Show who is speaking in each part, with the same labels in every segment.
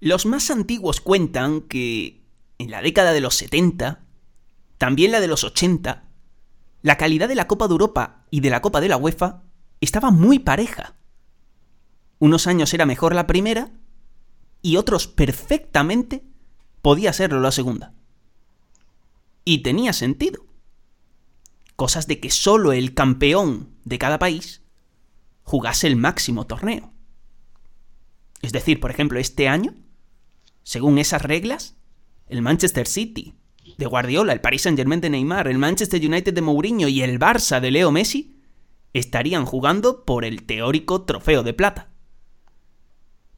Speaker 1: Los más antiguos cuentan que en la década de los 70, también la de los 80, la calidad de la Copa de Europa y de la Copa de la UEFA estaba muy pareja. Unos años era mejor la primera y otros perfectamente podía serlo la segunda. Y tenía sentido. Cosas de que solo el campeón de cada país jugase el máximo torneo. Es decir, por ejemplo, este año, según esas reglas, el Manchester City de Guardiola, el Paris Saint-Germain de Neymar, el Manchester United de Mourinho y el Barça de Leo Messi estarían jugando por el teórico trofeo de plata.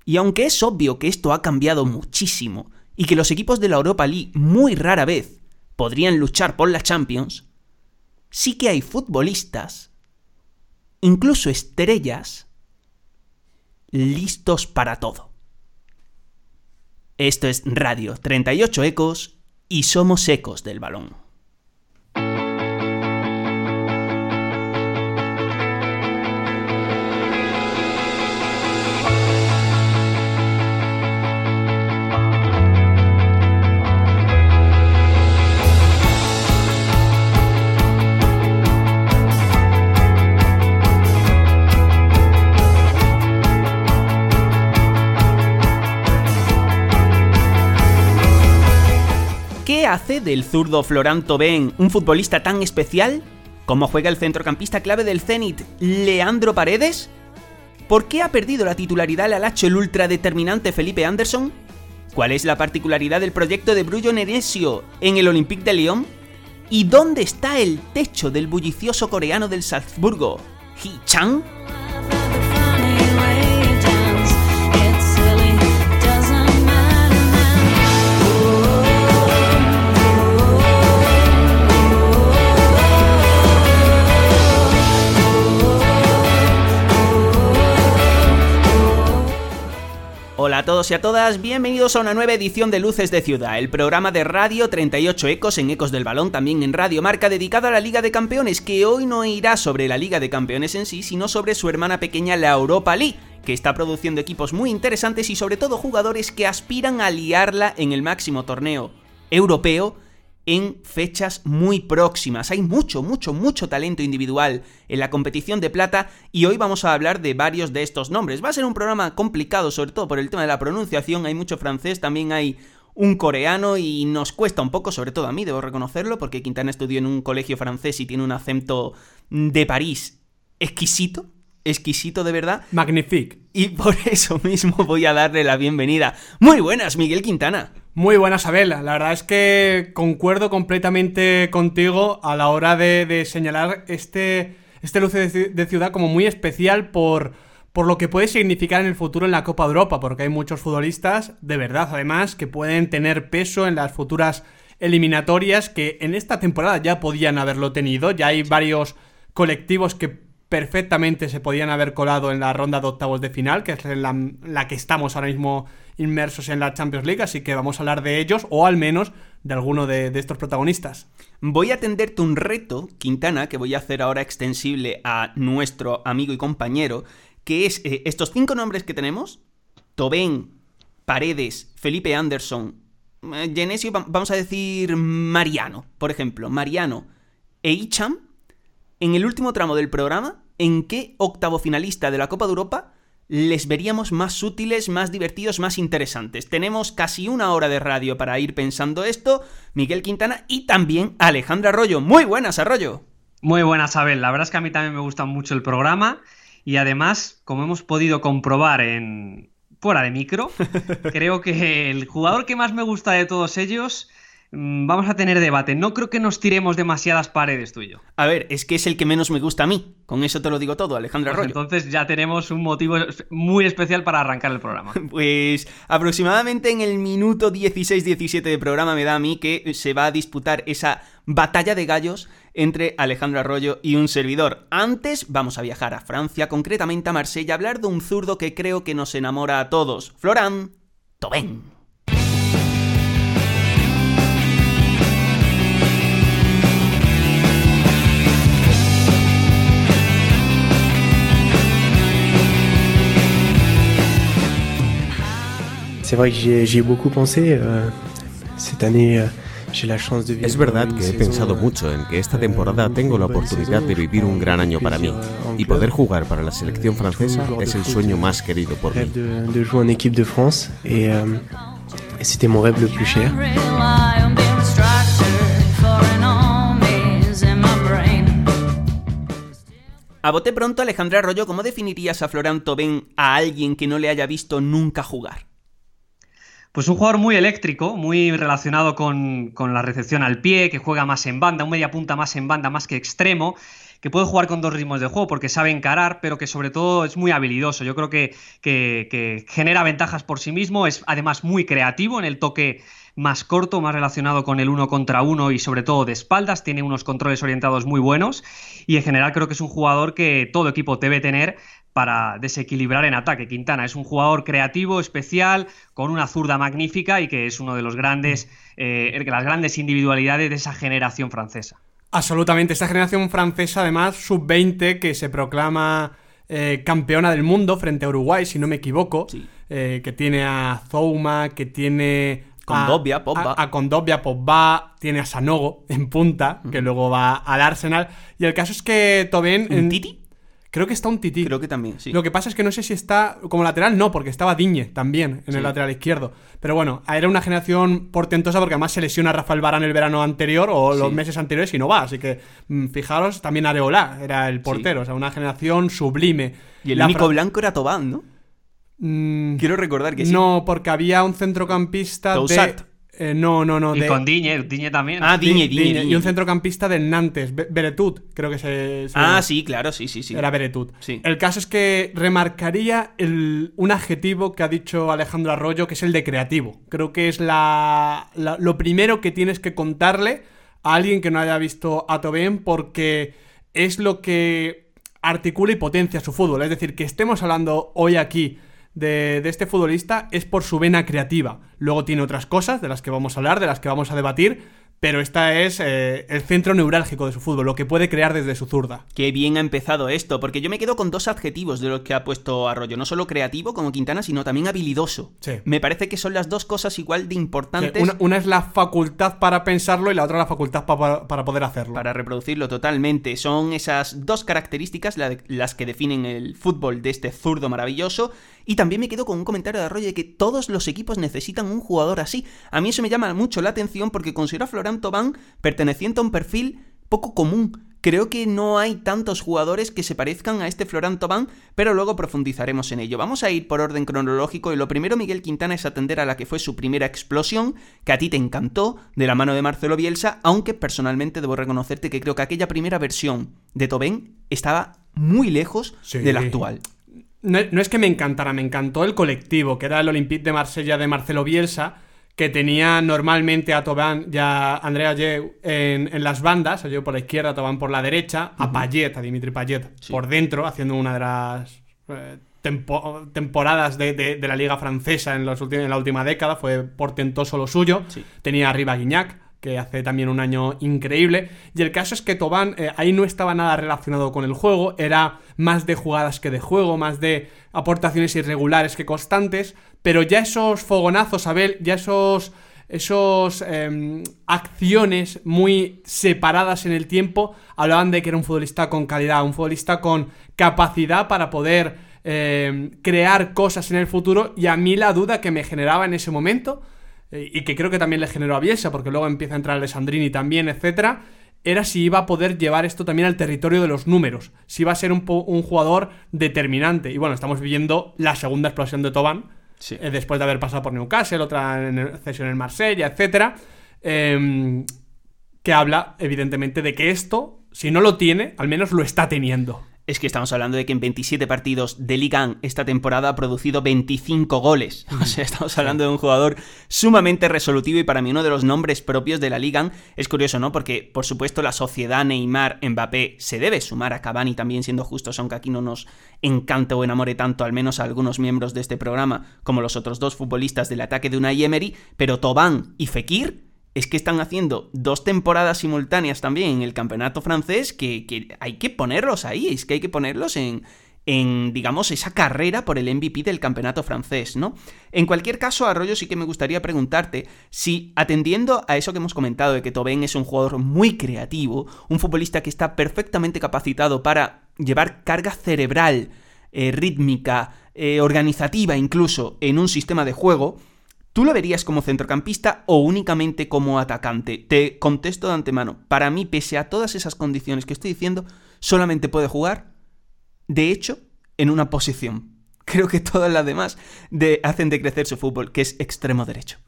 Speaker 1: Y aunque es obvio que esto ha cambiado muchísimo y que los equipos de la Europa League muy rara vez podrían luchar por la Champions, sí que hay futbolistas, incluso estrellas, listos para todo. Esto es Radio 38 Ecos y somos ecos del balón. Hace del zurdo Florent Ben un futbolista tan especial? ¿Cómo juega el centrocampista clave del Zenit, Leandro Paredes? ¿Por qué ha perdido la titularidad al alacho el ultradeterminante Felipe Anderson? ¿Cuál es la particularidad del proyecto de Brullo Neresio en el Olympique de Lyon? ¿Y dónde está el techo del bullicioso coreano del Salzburgo, Hee Chang? Hola a todos y a todas, bienvenidos a una nueva edición de Luces de Ciudad, el programa de Radio 38 Ecos en Ecos del Balón, también en Radio Marca, dedicado a la Liga de Campeones, que hoy no irá sobre la Liga de Campeones en sí, sino sobre su hermana pequeña, la Europa League, que está produciendo equipos muy interesantes y sobre todo jugadores que aspiran a liarla en el máximo torneo europeo en fechas muy próximas. Hay mucho, mucho, mucho talento individual en la competición de plata y hoy vamos a hablar de varios de estos nombres. Va a ser un programa complicado, sobre todo por el tema de la pronunciación. Hay mucho francés, también hay un coreano y nos cuesta un poco, sobre todo a mí, debo reconocerlo, porque Quintana estudió en un colegio francés y tiene un acento de París exquisito. Exquisito de verdad.
Speaker 2: Magnifique.
Speaker 1: Y por eso mismo voy a darle la bienvenida. Muy buenas, Miguel Quintana.
Speaker 2: Muy buenas, Abel. La verdad es que concuerdo completamente contigo a la hora de, de señalar este, este luce de, de, ciudad como muy especial por, por lo que puede significar en el futuro en la Copa Europa, porque hay muchos futbolistas, de verdad, además, que pueden tener peso en las futuras eliminatorias, que en esta temporada ya podían haberlo tenido. Ya hay varios colectivos que perfectamente se podían haber colado en la ronda de octavos de final, que es la, la, que estamos ahora mismo inmersos en la Champions League, así que vamos a hablar de ellos, o al menos de alguno de, de estos protagonistas.
Speaker 1: Voy a tenderte un reto, Quintana, que voy a hacer ahora extensible a nuestro amigo y compañero, que es eh, estos cinco nombres que tenemos, Tobén, Paredes, Felipe Anderson, eh, Genesio, vamos a decir Mariano, por ejemplo, Mariano e Icham, en el último tramo del programa en qué octavo finalista de la Copa de Europa les veríamos más útiles, más divertidos, más interesantes. Tenemos casi una hora de radio para ir pensando esto. Miguel Quintana y también Alejandra Arroyo. Muy buenas, Arroyo.
Speaker 3: Muy buenas, Abel. La verdad es que a mí también me gusta mucho el programa y además, como hemos podido comprobar en fuera de micro, creo que el jugador que más me gusta de todos ellos vamos a tener debate. No creo que nos tiremos demasiadas paredes tú y yo.
Speaker 1: A ver, es que es el que menos me gusta a mí. Con eso te lo digo todo, Alejandro
Speaker 3: pues
Speaker 1: Arroyo.
Speaker 3: Entonces ya tenemos un motivo muy especial para arrancar el programa.
Speaker 1: Pues aproximadamente en el minuto 16-17 de programa me da a mí que se va a disputar esa batalla de gallos entre Alejandro Arroyo y un servidor. Antes vamos a viajar a Francia, concretamente a Marsella, a hablar de un zurdo que creo que nos enamora a todos. Florán Tobén.
Speaker 4: C'est vrai que j'y ai, beaucoup pensé. Euh, cette année, euh,
Speaker 5: Es verdad que he pensado mucho en que esta temporada tengo la oportunidad de vivir un gran año para mí y poder jugar para la selección francesa es el sueño más querido por mí.
Speaker 4: De, jouer en équipe de France euh, c'était mon rêve le plus cher.
Speaker 1: A bote pronto, Alejandra Arroyo, ¿cómo definirías a Florent Tobin a alguien que no le haya visto nunca jugar?
Speaker 3: Pues un jugador muy eléctrico, muy relacionado con, la recepción al pie, que juega más en banda, un media punta más en banda, más que extremo, que puede jugar con dos ritmos de juego porque sabe encarar, pero que sobre todo es muy habilidoso. Yo creo que, que, genera ventajas por sí mismo, es además muy creativo en el toque más corto, más relacionado con el uno contra uno y sobre todo de espaldas, tiene unos controles orientados muy buenos y en general creo que es un jugador que todo equipo debe tener para desequilibrar en ataque. Quintana es un jugador creativo, especial, con una zurda magnífica y que es uno de los grandes, eh, las grandes individualidades de esa generación francesa.
Speaker 2: Absolutamente, esta generación francesa, además, sub-20, que se proclama eh, campeona del mundo frente a Uruguay, si no me equivoco, eh, que tiene a Zouma, que tiene
Speaker 1: Condobia, Pogba.
Speaker 2: A, Condobia, Pogba, tiene a Sanogo en punta, que luego va al Arsenal. Y el caso es que Tobin...
Speaker 1: ¿Un Titi?
Speaker 2: Creo que está un tití.
Speaker 1: Creo que también, sí.
Speaker 2: Lo que pasa es que no sé si está como lateral, no, porque estaba Diñe también en el lateral izquierdo. Pero bueno, era una generación portentosa porque además se lesiona a Rafael Barán el verano anterior o los meses anteriores y no va. Así que mm, fijaros, también Areola era el portero, o sea, una generación sublime.
Speaker 1: Y el único blanco era Tobán, ¿no? Mm, Quiero recordar que sí.
Speaker 2: No, porque había un centrocampista de... Eh, no, no, no.
Speaker 3: Y con Diñe, Diñe también.
Speaker 1: Ah, Diñe, Diñe,
Speaker 2: Y un centrocampista del Nantes, Beretut, creo que se.
Speaker 1: ah, sí, claro, sí, sí, sí.
Speaker 2: Era Beretut. Sí. El caso es que remarcaría un adjetivo que ha dicho Alejandro Arroyo, que es el de creativo. Creo que es la, lo primero que tienes que contarle a alguien que no haya visto a Tobén, porque es lo que articula y potencia su fútbol. Es decir, que estemos hablando hoy aquí de, este futbolista es por su vena creativa. Luego tiene otras cosas de las que vamos a hablar, de las que vamos a debatir, pero esta es eh, el centro neurálgico de su fútbol, lo que puede crear desde su zurda.
Speaker 1: Qué bien ha empezado esto, porque yo me quedo con dos adjetivos de los que ha puesto Arroyo, no solo creativo como Quintana, sino también habilidoso. Me parece que son las dos cosas igual de importantes.
Speaker 2: una, es la facultad para pensarlo y la otra la facultad para poder hacerlo.
Speaker 1: Para reproducirlo totalmente. Son esas dos características las que definen el fútbol de este zurdo maravilloso. Y también me quedo con un comentario de Arroyo de que todos los equipos necesitan un jugador así. A mí eso me llama mucho la atención porque considero a Florent Tobán perteneciente a un perfil poco común. Creo que no hay tantos jugadores que se parezcan a este Florent Tobán, pero luego profundizaremos en ello. Vamos a ir por orden cronológico y lo primero, Miguel Quintana, es atender a la que fue su primera explosión, que a ti te encantó, de la mano de Marcelo Bielsa, aunque personalmente debo reconocerte que creo que aquella primera versión de Tobén estaba muy lejos de la actual.
Speaker 2: No, es que me encantara, me encantó el colectivo, que era el Olympique de Marsella de Marcelo Bielsa, que tenía normalmente a Tobán y a Andrea Yeu en, las bandas, a Yeu por la izquierda, a Tobán por la derecha, a Payet, a Dimitri Payet por dentro, haciendo una de las eh, temporadas de, la liga francesa en, los en la última década, fue portentoso lo suyo. Tenía arriba a Guignac, que hace también un año increíble. Y el caso es que Tobán eh, ahí no estaba nada relacionado con el juego, era más de jugadas que de juego, más de aportaciones irregulares que constantes, pero ya esos fogonazos, Abel, ya esos esos em, acciones muy separadas en el tiempo hablaban de que era un futbolista con calidad, un futbolista con capacidad para poder em, crear cosas en el futuro y a mí la duda que me generaba en ese momento y que creo que también le generó a Bielsa, porque luego empieza a entrar Alessandrini también, etcétera, era si iba a poder llevar esto también al territorio de los números, si iba a ser un, jugador determinante. Y bueno, estamos viviendo la segunda explosión de Tobán, eh, después de haber pasado por Newcastle, otra en cesión en Marsella, etcétera, em, que habla, evidentemente, de que esto, si no lo tiene, al menos lo está teniendo
Speaker 1: es que estamos hablando de que en 27 partidos de Liga esta temporada ha producido 25 goles. O sea, estamos hablando de un jugador sumamente resolutivo y para mí uno de los nombres propios de la Liga. Es curioso, ¿no? Porque, por supuesto, la sociedad Neymar-Mbappé se debe sumar a Cavani también, siendo justos, aunque aquí no nos encante o enamore tanto, al menos a algunos miembros de este programa, como los otros dos futbolistas del ataque de Unai Emery, pero Tobán y Fekir es que están haciendo dos temporadas simultáneas también en el campeonato francés que, hay que ponerlos ahí, es que hay que ponerlos en, en, digamos, esa carrera por el MVP del campeonato francés, ¿no? En cualquier caso, Arroyo, sí que me gustaría preguntarte si, atendiendo a eso que hemos comentado de que Tobén es un jugador muy creativo, un futbolista que está perfectamente capacitado para llevar carga cerebral, eh, rítmica, eh, organizativa incluso, en un sistema de juego, ¿Tú lo verías como centrocampista o únicamente como atacante? Te contesto de antemano. Para mí, pese a todas esas condiciones que estoy diciendo, solamente puede jugar, de hecho, en una posición. Creo que todas las demás de, hacen decrecer su fútbol, que es extremo derecho.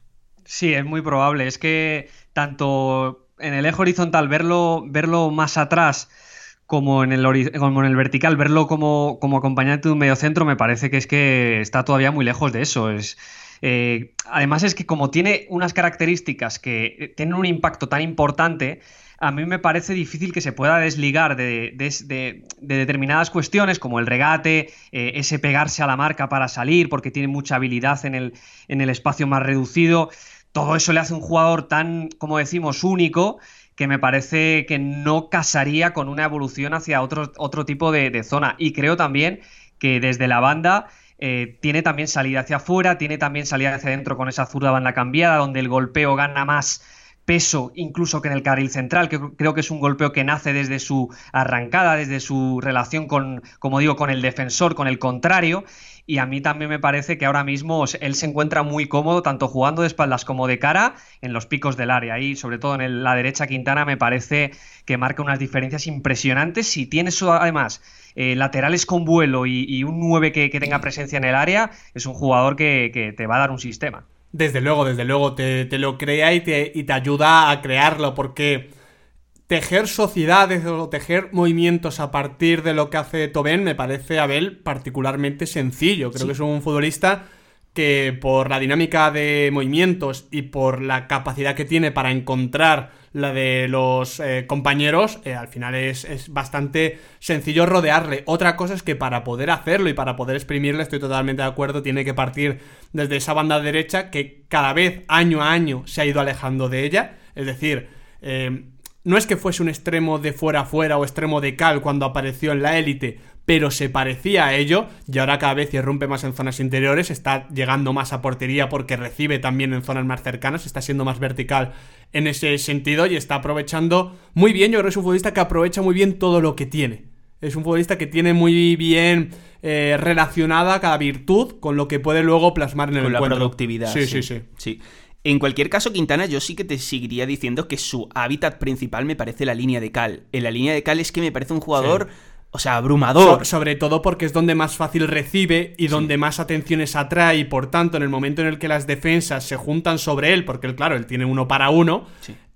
Speaker 3: Sí, es muy probable. Es que tanto en el eje horizontal verlo, verlo más atrás como en el, vertical, verlo como, como acompañante de un mediocentro me parece que es que está todavía muy lejos de eso. Es, eh, además es que como tiene unas características que eh, tienen un impacto tan importante, a mí me parece difícil que se pueda desligar de, determinadas cuestiones como el regate, eh, ese pegarse a la marca para salir porque tiene mucha habilidad en el, espacio más reducido. Todo eso le hace un jugador tan, como decimos, único que me parece que no casaría con una evolución hacia otro, otro tipo de zona. Y creo también que desde la banda eh, tiene también salida hacia afuera, tiene también salida hacia adentro con esa zurda banda cambiada, donde el golpeo gana más peso incluso que en el carril central, que creo que es un golpeo que nace desde su arrancada, desde su relación con, como digo, con el defensor, con el contrario, y a mí también me parece que ahora mismo él se encuentra muy cómodo tanto jugando de espaldas como de cara en los picos del área. Y sobre todo en la derecha Quintana me parece que marca unas diferencias impresionantes. Si tienes además eh, laterales con vuelo y, un 9 que, tenga presencia en el área, es un jugador que, te va a dar un sistema.
Speaker 2: Desde luego, desde luego, te, lo crea y te, y te ayuda a crearlo, porque tejer sociedades o tejer movimientos a partir de lo que hace Tobén me parece, Abel, particularmente sencillo. Creo que es un futbolista que por la dinámica de movimientos y por la capacidad que tiene para encontrar la de los eh, compañeros, eh, al final es, es, bastante sencillo rodearle. Otra cosa es que para poder hacerlo y para poder exprimirle, estoy totalmente de acuerdo, tiene que partir desde esa banda derecha que cada vez, año a año, se ha ido alejando de ella. Es decir, eh, no es que fuese un extremo de fuera a fuera o extremo de cal cuando apareció en la élite, pero se parecía a ello y ahora cada vez irrumpe más en zonas interiores, está llegando más a portería porque recibe también en zonas más cercanas, está siendo más vertical en ese sentido y está aprovechando muy bien, yo creo que es un futbolista que aprovecha muy bien todo lo que tiene. Es un futbolista que tiene muy bien eh, relacionada cada virtud con lo que puede luego plasmar en el
Speaker 1: con
Speaker 2: la
Speaker 1: productividad. Sí, sí, sí, sí. En cualquier caso, Quintana, yo sí que te seguiría diciendo que su hábitat principal me parece la línea de cal. En la línea de cal es que me parece un jugador o sea, abrumador.
Speaker 2: sobre todo porque es donde más fácil recibe y donde más atenciones atrae y por tanto en el momento en el que las defensas se juntan sobre él, porque él, claro, él tiene uno para uno,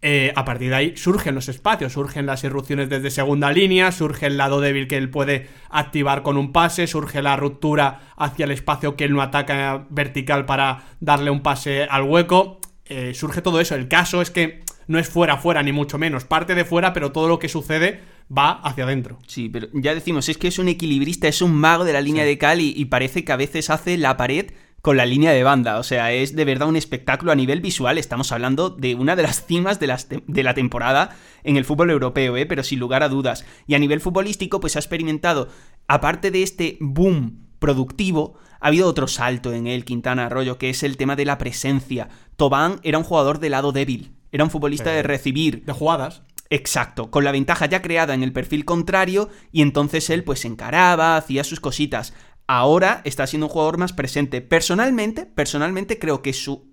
Speaker 2: eh, a partir de ahí surgen los espacios, surgen las irrupciones desde segunda línea, surge el lado débil que él puede activar con un pase, surge la ruptura hacia el espacio que él no ataca vertical para darle un pase al hueco, eh, surge todo eso. El caso es que no es fuera, fuera, ni mucho menos, parte de fuera, pero todo lo que sucede va hacia adentro.
Speaker 1: Sí, pero ya decimos, es que es un equilibrista, es un mago de la línea de cal y, parece que a veces hace la pared con la línea de banda. O sea, es de verdad un espectáculo a nivel visual. Estamos hablando de una de las cimas de, de la temporada en el fútbol europeo, ¿eh? pero sin lugar a dudas. Y a nivel futbolístico, pues ha experimentado, aparte de este boom productivo, ha habido otro salto en él, Quintana Arroyo, que es el tema de la presencia. Tobán era un jugador de lado débil. Era un futbolista de recibir.
Speaker 2: De jugadas.
Speaker 1: Exacto, con la ventaja ya creada en el perfil contrario y entonces él pues encaraba, hacía sus cositas. Ahora está siendo un jugador más presente. Personalmente, personalmente creo que su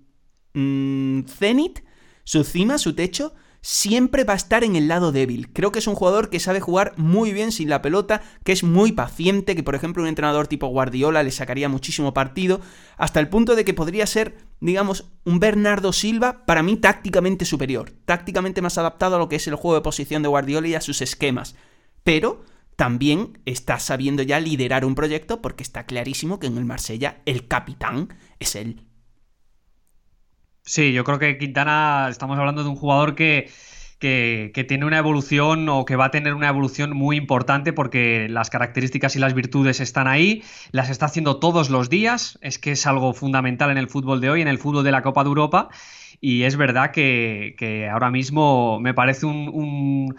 Speaker 1: mm, cenit, su cima, su techo siempre va a estar en el lado débil. Creo que es un jugador que sabe jugar muy bien sin la pelota, que es muy paciente, que por ejemplo un entrenador tipo Guardiola le sacaría muchísimo partido, hasta el punto de que podría ser, digamos, un Bernardo Silva para mí tácticamente superior, tácticamente más adaptado a lo que es el juego de posición de Guardiola y a sus esquemas. Pero también está sabiendo ya liderar un proyecto porque está clarísimo que en el Marsella el capitán es él.
Speaker 3: Sí, yo creo que Quintana, estamos hablando de un jugador que, que, tiene una evolución o que va a tener una evolución muy importante porque las características y las virtudes están ahí, las está haciendo todos los días, es que es algo fundamental en el fútbol de hoy, en el fútbol de la Copa de Europa. Y es verdad que, ahora mismo me parece un,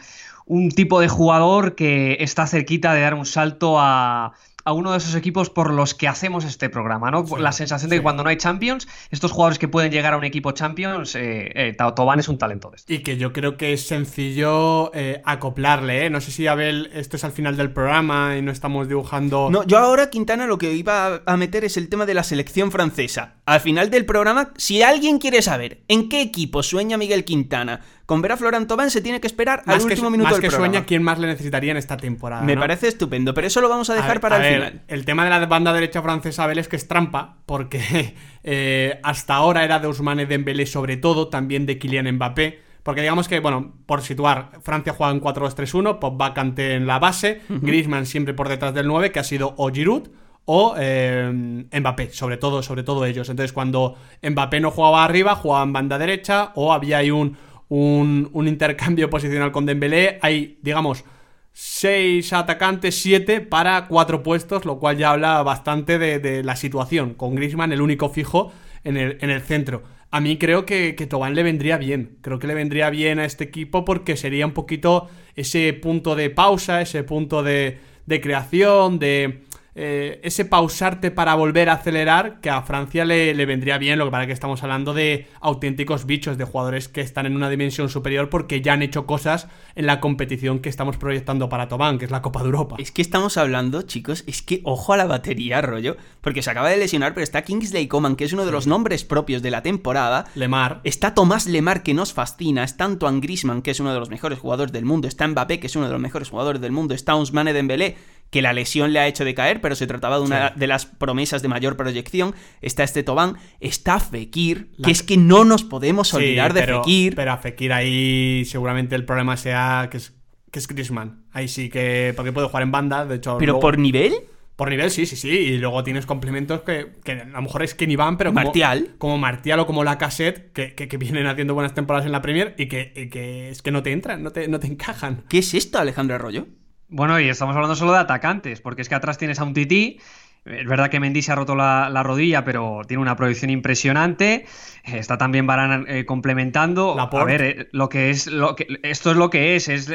Speaker 3: un tipo de jugador que está cerquita de dar un salto a, a uno de esos equipos por los que hacemos este programa, ¿no? la sensación de que cuando no hay Champions, estos jugadores que pueden llegar a un equipo Champions, eh, eh Tobán es un talento de esto.
Speaker 2: Y que yo creo que es sencillo eh, acoplarle, ¿eh? No sé si, Abel, esto es al final del programa y no estamos dibujando...
Speaker 1: No, yo ahora, Quintana, lo que iba a meter es el tema de la selección francesa. Al final del programa, si alguien quiere saber en qué equipo sueña Miguel Quintana con ver a Florent Tobán se tiene que esperar al último minuto
Speaker 2: más
Speaker 1: que
Speaker 2: sueña, ¿quién más le necesitaría en esta temporada?
Speaker 1: Me parece estupendo, pero eso lo vamos a dejar para el final.
Speaker 2: El tema de la banda derecha francesa, Abel, es que es trampa, porque eh, hasta ahora era de Ousmane Dembélé sobre todo, también de Kylian Mbappé. Porque digamos que, bueno, por situar, Francia juega en 4-2-3-1, Pogba cante en la base, Griezmann siempre por detrás del 9, que ha sido o Giroud o eh, Mbappé, sobre todo, sobre todo ellos. Entonces, cuando Mbappé no jugaba arriba, jugaba en banda derecha, o había ahí un un, intercambio posicional con Dembélé. Hay, digamos, seis atacantes, siete para cuatro puestos, lo cual ya habla bastante de, la situación, con Griezmann el único fijo en el, en el centro. A mí creo que, que Tobán le vendría bien, creo que le vendría bien a este equipo porque sería un poquito ese punto de pausa, ese punto de, de creación, de eh, ese pausarte para volver a acelerar que a Francia le, vendría bien, lo que para que estamos hablando de auténticos bichos, de jugadores que están en una dimensión superior porque ya han hecho cosas en la competición que estamos proyectando para Tobán, que es la Copa de Europa.
Speaker 1: Es que estamos hablando, chicos, es que ojo a la batería, rollo, porque se acaba de lesionar, pero está Kingsley Coman, que es uno de los nombres propios de la temporada.
Speaker 2: Lemar.
Speaker 1: Está Tomás Lemar, que nos fascina, está Antoine Grisman, que es uno de los mejores jugadores del mundo, está Mbappé, que es uno de los mejores jugadores del mundo, está Ousmane Dembélé, que la lesión le ha hecho decaer, pero se trataba de una de las promesas de mayor proyección. Está este Tobán, está Fekir, que es que no nos podemos olvidar de Fekir.
Speaker 2: Pero a Fekir ahí seguramente el problema sea que es, que es Griezmann. Ahí sí que. Porque puede jugar en banda, de hecho.
Speaker 1: ¿Pero por nivel?
Speaker 2: Por nivel, sí, sí, sí. Y luego tienes complementos que, que a lo mejor es que ni van, pero
Speaker 1: como Martial.
Speaker 2: Como Martial o como la Cassette, que, que, vienen haciendo buenas temporadas en la Premier y que, que es que no te entran, no te, no te encajan.
Speaker 1: ¿Qué es esto, Alejandro Arroyo?
Speaker 3: Bueno, y estamos hablando solo de atacantes, porque es que atrás tienes a un Tití. Es verdad que Mendy se ha roto la, rodilla, pero tiene una proyección impresionante. Está también Barán eh, complementando. A ver, eh, lo que es, lo que, esto es lo que es, es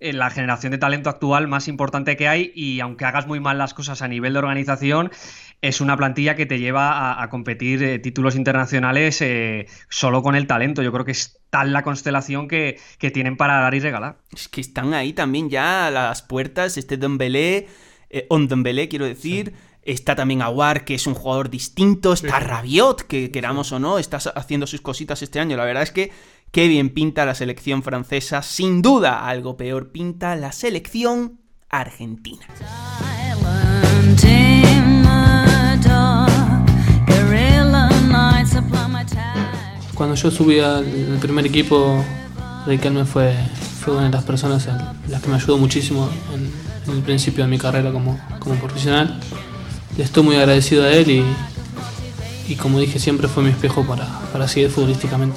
Speaker 3: eh, la generación de talento actual más importante que hay. Y aunque hagas muy mal las cosas a nivel de organización, es una plantilla que te lleva a, competir eh, títulos internacionales eh, solo con el talento. Yo creo que es tal la constelación que, tienen para dar y regalar.
Speaker 1: Es que están ahí también ya a las puertas, este Dembélé, eh, On Dembélé quiero decir... Está también Aguar, que es un jugador distinto. Está Rabiot, que queramos o no, está haciendo sus cositas este año. La verdad es que qué bien pinta la selección francesa. Sin duda, algo peor pinta la selección argentina.
Speaker 6: Cuando yo subí al primer equipo, Riquelme fue, fue una de las personas las que me ayudó muchísimo en, el principio de mi carrera como, como profesional. Le estoy muy agradecido a él y, y como dije siempre fue mi espejo para, para seguir futbolísticamente.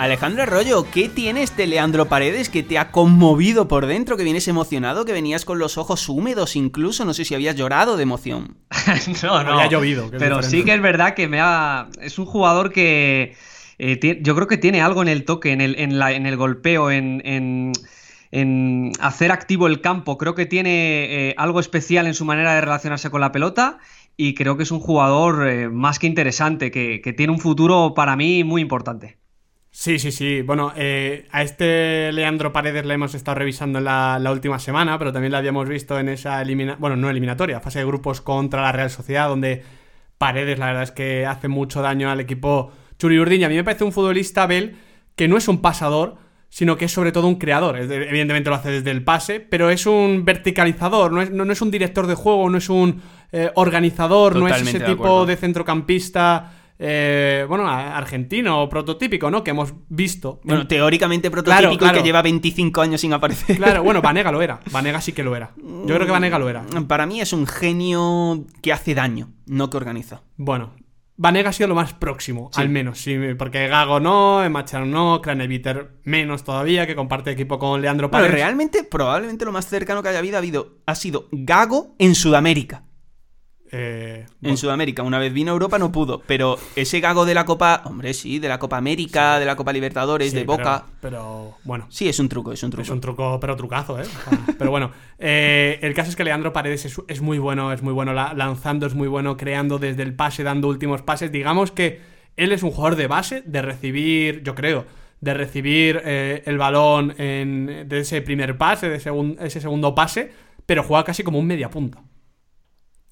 Speaker 1: Alejandro Arroyo, ¿qué tiene este Leandro Paredes que te ha conmovido por dentro? Que vienes emocionado, que venías con los ojos húmedos incluso, no sé si habías llorado de emoción.
Speaker 3: no, no.
Speaker 2: Había llovido.
Speaker 3: Pero sí que es verdad que me ha... Es un jugador que... Eh, yo creo que tiene algo en el toque, en el, en la, en el golpeo, en, en, hacer activo el campo. Creo que tiene eh, algo especial en su manera de relacionarse con la pelota y creo que es un jugador eh, más que interesante, que, que tiene un futuro para mí muy importante.
Speaker 2: Sí, sí, sí. Bueno, eh, a este Leandro Paredes le hemos estado revisando la, la última semana, pero también la habíamos visto en esa elimina bueno, no eliminatoria, fase de grupos contra la Real Sociedad, donde Paredes la verdad es que hace mucho daño al equipo Churi Urdiña. A mí me parece un futbolista, Bel, que no es un pasador, sino que es sobre todo un creador. Evidentemente lo hace desde el pase, pero es un verticalizador, no es, no, es un director de juego, no es un eh, organizador, no es ese tipo de centrocampista eh, bueno, argentino prototípico, ¿no? Que hemos visto.
Speaker 1: Bueno, teóricamente prototípico y que lleva 25 años sin aparecer.
Speaker 2: Claro, bueno, Vanega lo era. Vanega sí que lo era. Yo creo que Vanega lo era.
Speaker 1: Mm, para mí es un genio que hace daño, no que organiza.
Speaker 2: Bueno, Vanega ha sido lo más próximo, al menos, sí, porque Gago no, Machado no, Craneviter menos todavía, que comparte equipo con Leandro Paredes.
Speaker 1: Pero realmente, probablemente lo más cercano que haya habido, ha, habido, ha sido Gago en Sudamérica.
Speaker 2: Eh,
Speaker 1: En Sudamérica, una vez vino a Europa no pudo, pero ese gago de la Copa, hombre, sí, de la Copa América, de la Copa Libertadores,
Speaker 2: sí,
Speaker 1: de Boca.
Speaker 2: Pero, pero, bueno,
Speaker 1: Sí, es un truco, es un truco.
Speaker 2: es un truco, pero trucazo, ¿eh? Pero bueno, eh, el caso es que Leandro Paredes es, es muy bueno, es muy bueno la- lanzando, es muy bueno creando desde el pase, dando últimos pases. Digamos que él es un jugador de base, de recibir, yo creo, de recibir eh, el balón en, de ese primer pase, de segun- ese segundo pase, pero juega casi como un media punta.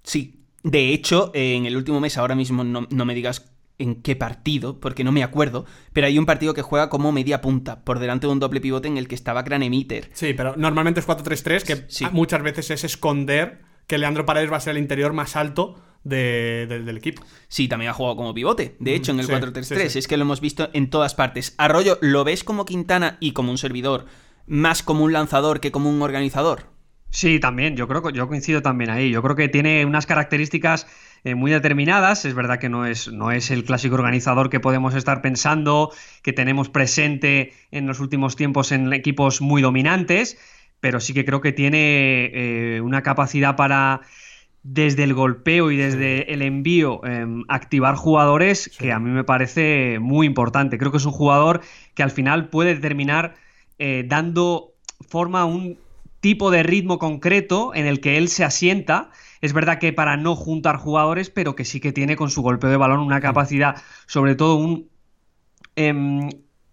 Speaker 1: Sí. De hecho, en el último mes, ahora mismo no, no me digas en qué partido, porque no me acuerdo, pero hay un partido que juega como media punta, por delante de un doble pivote en el que estaba Granemiter.
Speaker 2: Sí, pero normalmente es 4-3-3, que
Speaker 1: Sí.
Speaker 2: muchas veces es esconder que Leandro Paredes va a ser el interior más alto de- de- del equipo.
Speaker 1: Sí, también ha jugado como pivote, de hecho, en el
Speaker 2: sí,
Speaker 1: 4-3-3.
Speaker 2: sí, sí.
Speaker 1: Es que lo hemos visto en todas partes. Arroyo, ¿lo ves como Quintana y como un servidor, más como un lanzador que como un organizador?
Speaker 3: Sí, también, yo creo que yo coincido también ahí. Yo creo que tiene unas características eh, muy determinadas. Es verdad que no es, no es el clásico organizador que podemos estar pensando, que tenemos presente en los últimos tiempos en equipos muy dominantes, pero sí que creo que tiene eh, una capacidad para desde el golpeo y desde el envío em, activar jugadores que a mí me parece muy importante. Creo que es un jugador que al final puede terminar eh, dando forma a un tipo de ritmo concreto en el que él se asienta. Es verdad que para no juntar jugadores, pero que sí que tiene con su golpeo de balón una capacidad, sobre todo un, em,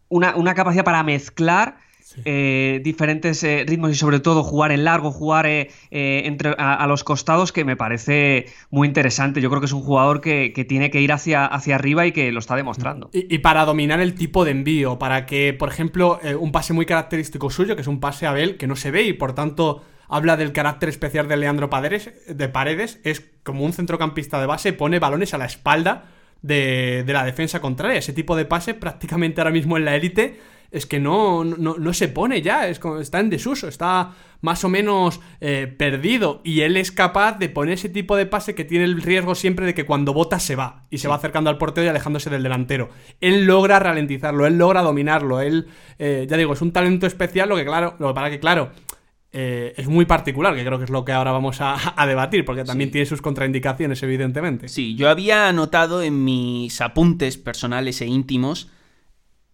Speaker 3: una, una capacidad para mezclar eh, diferentes eh, ritmos y sobre todo jugar en largo, jugar eh, entre, a, a los costados que me parece muy interesante. Yo creo que es un jugador que, que tiene que ir hacia, hacia arriba y que lo está demostrando.
Speaker 2: Y, y para dominar el tipo de envío, para que, por ejemplo, un pase muy característico suyo, que es un pase a Abel, que no se ve y por tanto habla del carácter especial de Leandro Paredes, de Paredes, es como un centrocampista de base, pone balones a la espalda de, de la defensa contraria. Ese tipo de pase prácticamente ahora mismo en la élite es que no, no, no se pone ya, es como- está en desuso, está más o menos eh, perdido y él es capaz de poner ese tipo de pase que tiene el riesgo siempre de que cuando bota se va y se va acercando al portero y alejándose del delantero. Él logra ralentizarlo, él logra dominarlo, él, eh, ya digo, es un talento especial, lo que claro, lo para que claro, eh, es muy particular, que creo que es lo que ahora vamos a, a debatir, porque también tiene sus contraindicaciones, evidentemente.
Speaker 1: Sí, yo había anotado en mis apuntes personales e íntimos,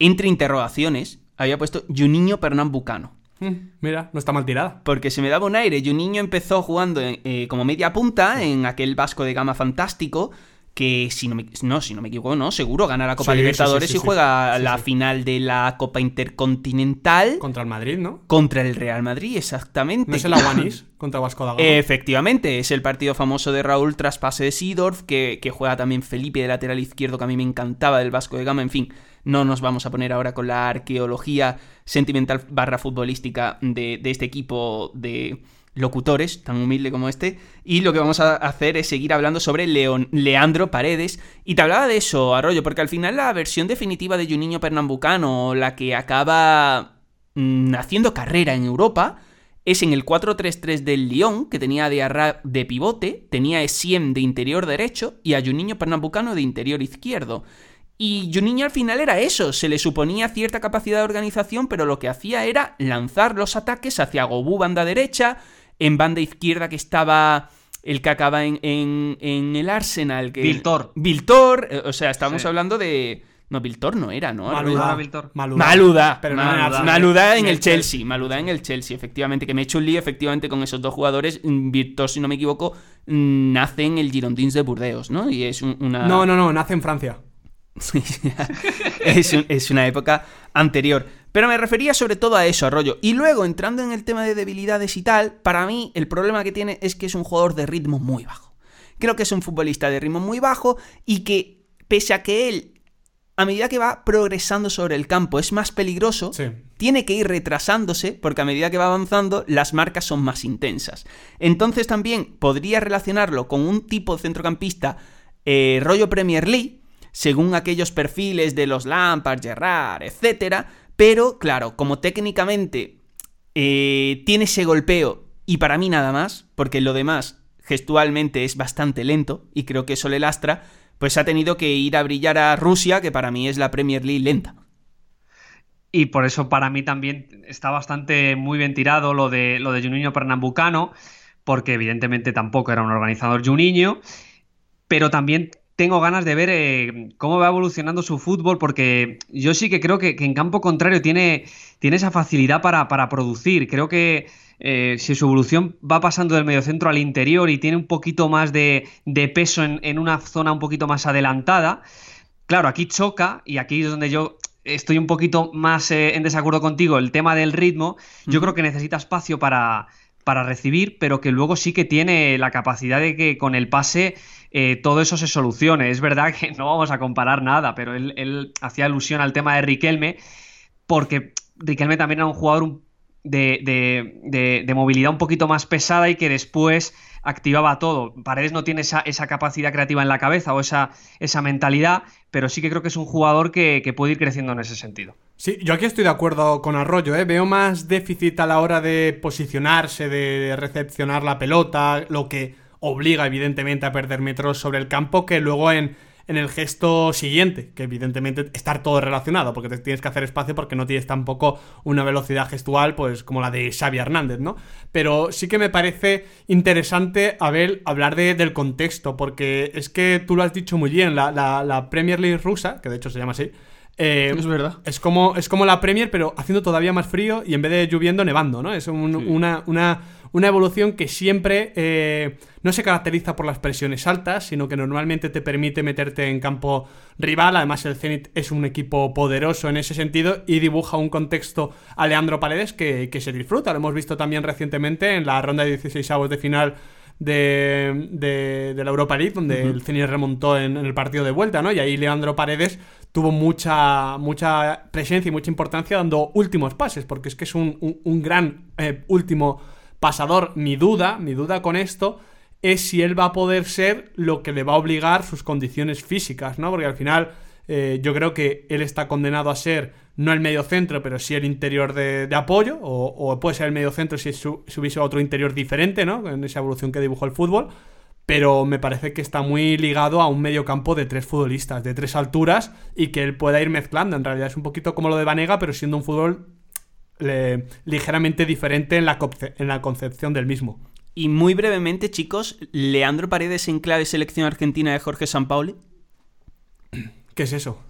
Speaker 1: entre interrogaciones, había puesto Juninho Pernambucano.
Speaker 2: Mm, mira, no está mal tirada.
Speaker 1: Porque se me daba un aire. Juninho empezó jugando en- eh, como media punta en aquel Vasco de gama fantástico. Que si no me, no, si no me equivoco, no, seguro gana la Copa
Speaker 2: Sí,
Speaker 1: Libertadores
Speaker 2: sí, sí,
Speaker 1: y juega la final de la Copa Intercontinental
Speaker 2: Contra el Madrid, ¿no?
Speaker 1: contra el Real Madrid, exactamente.
Speaker 2: No es el Aguanís contra Vasco da Gama.
Speaker 1: Efectivamente, es el partido famoso de Raúl tras pase de Seedorf, que, que juega también Felipe de lateral izquierdo, que a mí me encantaba del Vasco de Gama. En fin, no nos vamos a poner ahora con la arqueología sentimental barra futbolística de, de este equipo de locutores, tan humilde como este. Y lo que vamos a hacer es seguir hablando sobre Leandro Paredes. Y te hablaba de eso, Arroyo, porque al final la versión definitiva de Juninho Pernambucano, la que acaba mm, haciendo carrera en Europa, es en el 4-3-3 del Lyon, que tenía Diarra de pivote, tenía a Essien de interior derecho y a Juninho Pernambucano de interior izquierdo. Y Juninho al final era eso, se le suponía cierta capacidad de organización, pero lo que hacía era lanzar los ataques hacia Gobú banda derecha, en banda izquierda que estaba el que acaba en, en- en el Arsenal. Que...
Speaker 3: Viltor.
Speaker 1: Viltor, eh, o sea, estamos
Speaker 3: Sí.
Speaker 1: hablando de... No, Viltor no era, ¿no?
Speaker 2: Maluda.
Speaker 3: Maluda, Víctor.
Speaker 2: Maluda.
Speaker 1: Maluda,
Speaker 2: Pero no
Speaker 1: Maluda,
Speaker 2: Arsenal.
Speaker 1: Maluda en el
Speaker 2: el
Speaker 1: Chelsea, Maluda en el Chelsea, efectivamente, que me he hecho un lío efectivamente con esos dos jugadores. Mm, Víctor, si no me equivoco, mm, nace en el Girondins de Burdeos, ¿no? Y es un- una...
Speaker 2: No, no, no, nace en Francia.
Speaker 1: Es, un- es una época anterior. Pero me refería sobre todo a eso, Arroyo. Y luego, entrando en el tema de debilidades y tal, para mí el problema que tiene es que es un jugador de ritmo muy bajo. Creo que es un futbolista de ritmo muy bajo y que, pese a que él, a medida que va progresando sobre el campo, es más peligroso,
Speaker 2: Sí.
Speaker 1: tiene que ir retrasándose porque a medida que va avanzando las marcas son más intensas. Entonces también podría relacionarlo con un tipo de centrocampista eh, rollo Premier League, según aquellos perfiles de los Lampard, Gerrard, etc. Pero claro, como técnicamente eh, tiene ese golpeo y para mí nada más, porque lo demás gestualmente es bastante lento y creo que eso le lastra, pues ha tenido que ir a brillar a Rusia, que para mí es la Premier League lenta.
Speaker 3: Y por eso para mí también está bastante muy bien tirado lo de, lo de Juninho Pernambucano, porque evidentemente tampoco era un organizador niño pero también tengo ganas de ver eh, cómo va evolucionando su fútbol, porque yo sí que creo que, en campo contrario tiene, tiene esa facilidad para, producir. Creo que eh, si su evolución va pasando del mediocentro al interior y tiene un poquito más de, peso en, una zona un poquito más adelantada, claro, aquí choca y aquí es donde yo estoy un poquito más eh, en desacuerdo contigo, el tema del ritmo, yo creo que necesita espacio para, para recibir, pero que luego sí que tiene la capacidad de que con el pase eh, todo eso se solucione. Es verdad que no vamos a comparar nada, pero él, hacía alusión al tema de Riquelme, porque Riquelme también era un jugador de, movilidad un poquito más pesada y que después activaba todo. Paredes no tiene esa, capacidad creativa en la cabeza o esa, esa, mentalidad, pero sí que creo que es un jugador que, puede ir creciendo en ese sentido.
Speaker 2: Sí, yo aquí estoy de acuerdo con Arroyo, ¿eh? veo más déficit a la hora de posicionarse, de recepcionar la pelota, lo que obliga evidentemente a perder metros sobre el campo que luego en, en el gesto siguiente, que evidentemente estar todo relacionado, porque te tienes que hacer espacio porque no tienes tampoco una velocidad gestual pues como la de Xavi Hernández, ¿no? Pero sí que me parece interesante, Abel, hablar de, del contexto, porque es que tú lo has dicho muy bien, la, la, Premier League rusa, que de hecho se llama así,
Speaker 6: eh, es verdad.
Speaker 2: Es como, es como la Premier, pero haciendo todavía más frío y en vez de lloviendo, nevando, ¿no? Es una, una una evolución que siempre eh, no se caracteriza por las presiones altas, sino que normalmente te permite meterte en campo rival. Además, el Zenit es un equipo poderoso en ese sentido y dibuja un contexto a Leandro Paredes que, se disfruta. Lo hemos visto también recientemente en la ronda de 16 avos de final de, la Europa League, donde el Zenit remontó en, el partido de vuelta, ¿no? Y ahí Leandro Paredes tuvo mucha, mucha presencia y mucha importancia dando últimos pases, porque es que es un, gran eh, último pasador, mi duda, mi duda con esto es si él va a poder ser lo que le va a obligar sus condiciones físicas, ¿no? Porque al final eh, yo creo que él está condenado a ser no el medio centro, pero sí el interior de, apoyo, o, puede ser el medio centro si, hubiese otro interior diferente, ¿no? En esa evolución que dibujó el fútbol. Pero me parece que está muy ligado a un medio campo de tres futbolistas, de tres alturas, y que él pueda ir mezclando. En realidad es un poquito como lo de Vanega, pero siendo un fútbol ligeramente diferente en la concepción del mismo.
Speaker 1: Y muy brevemente, chicos, Leandro Paredes en clave selección argentina de Jorge Sampaoli.
Speaker 2: ¿Qué es eso?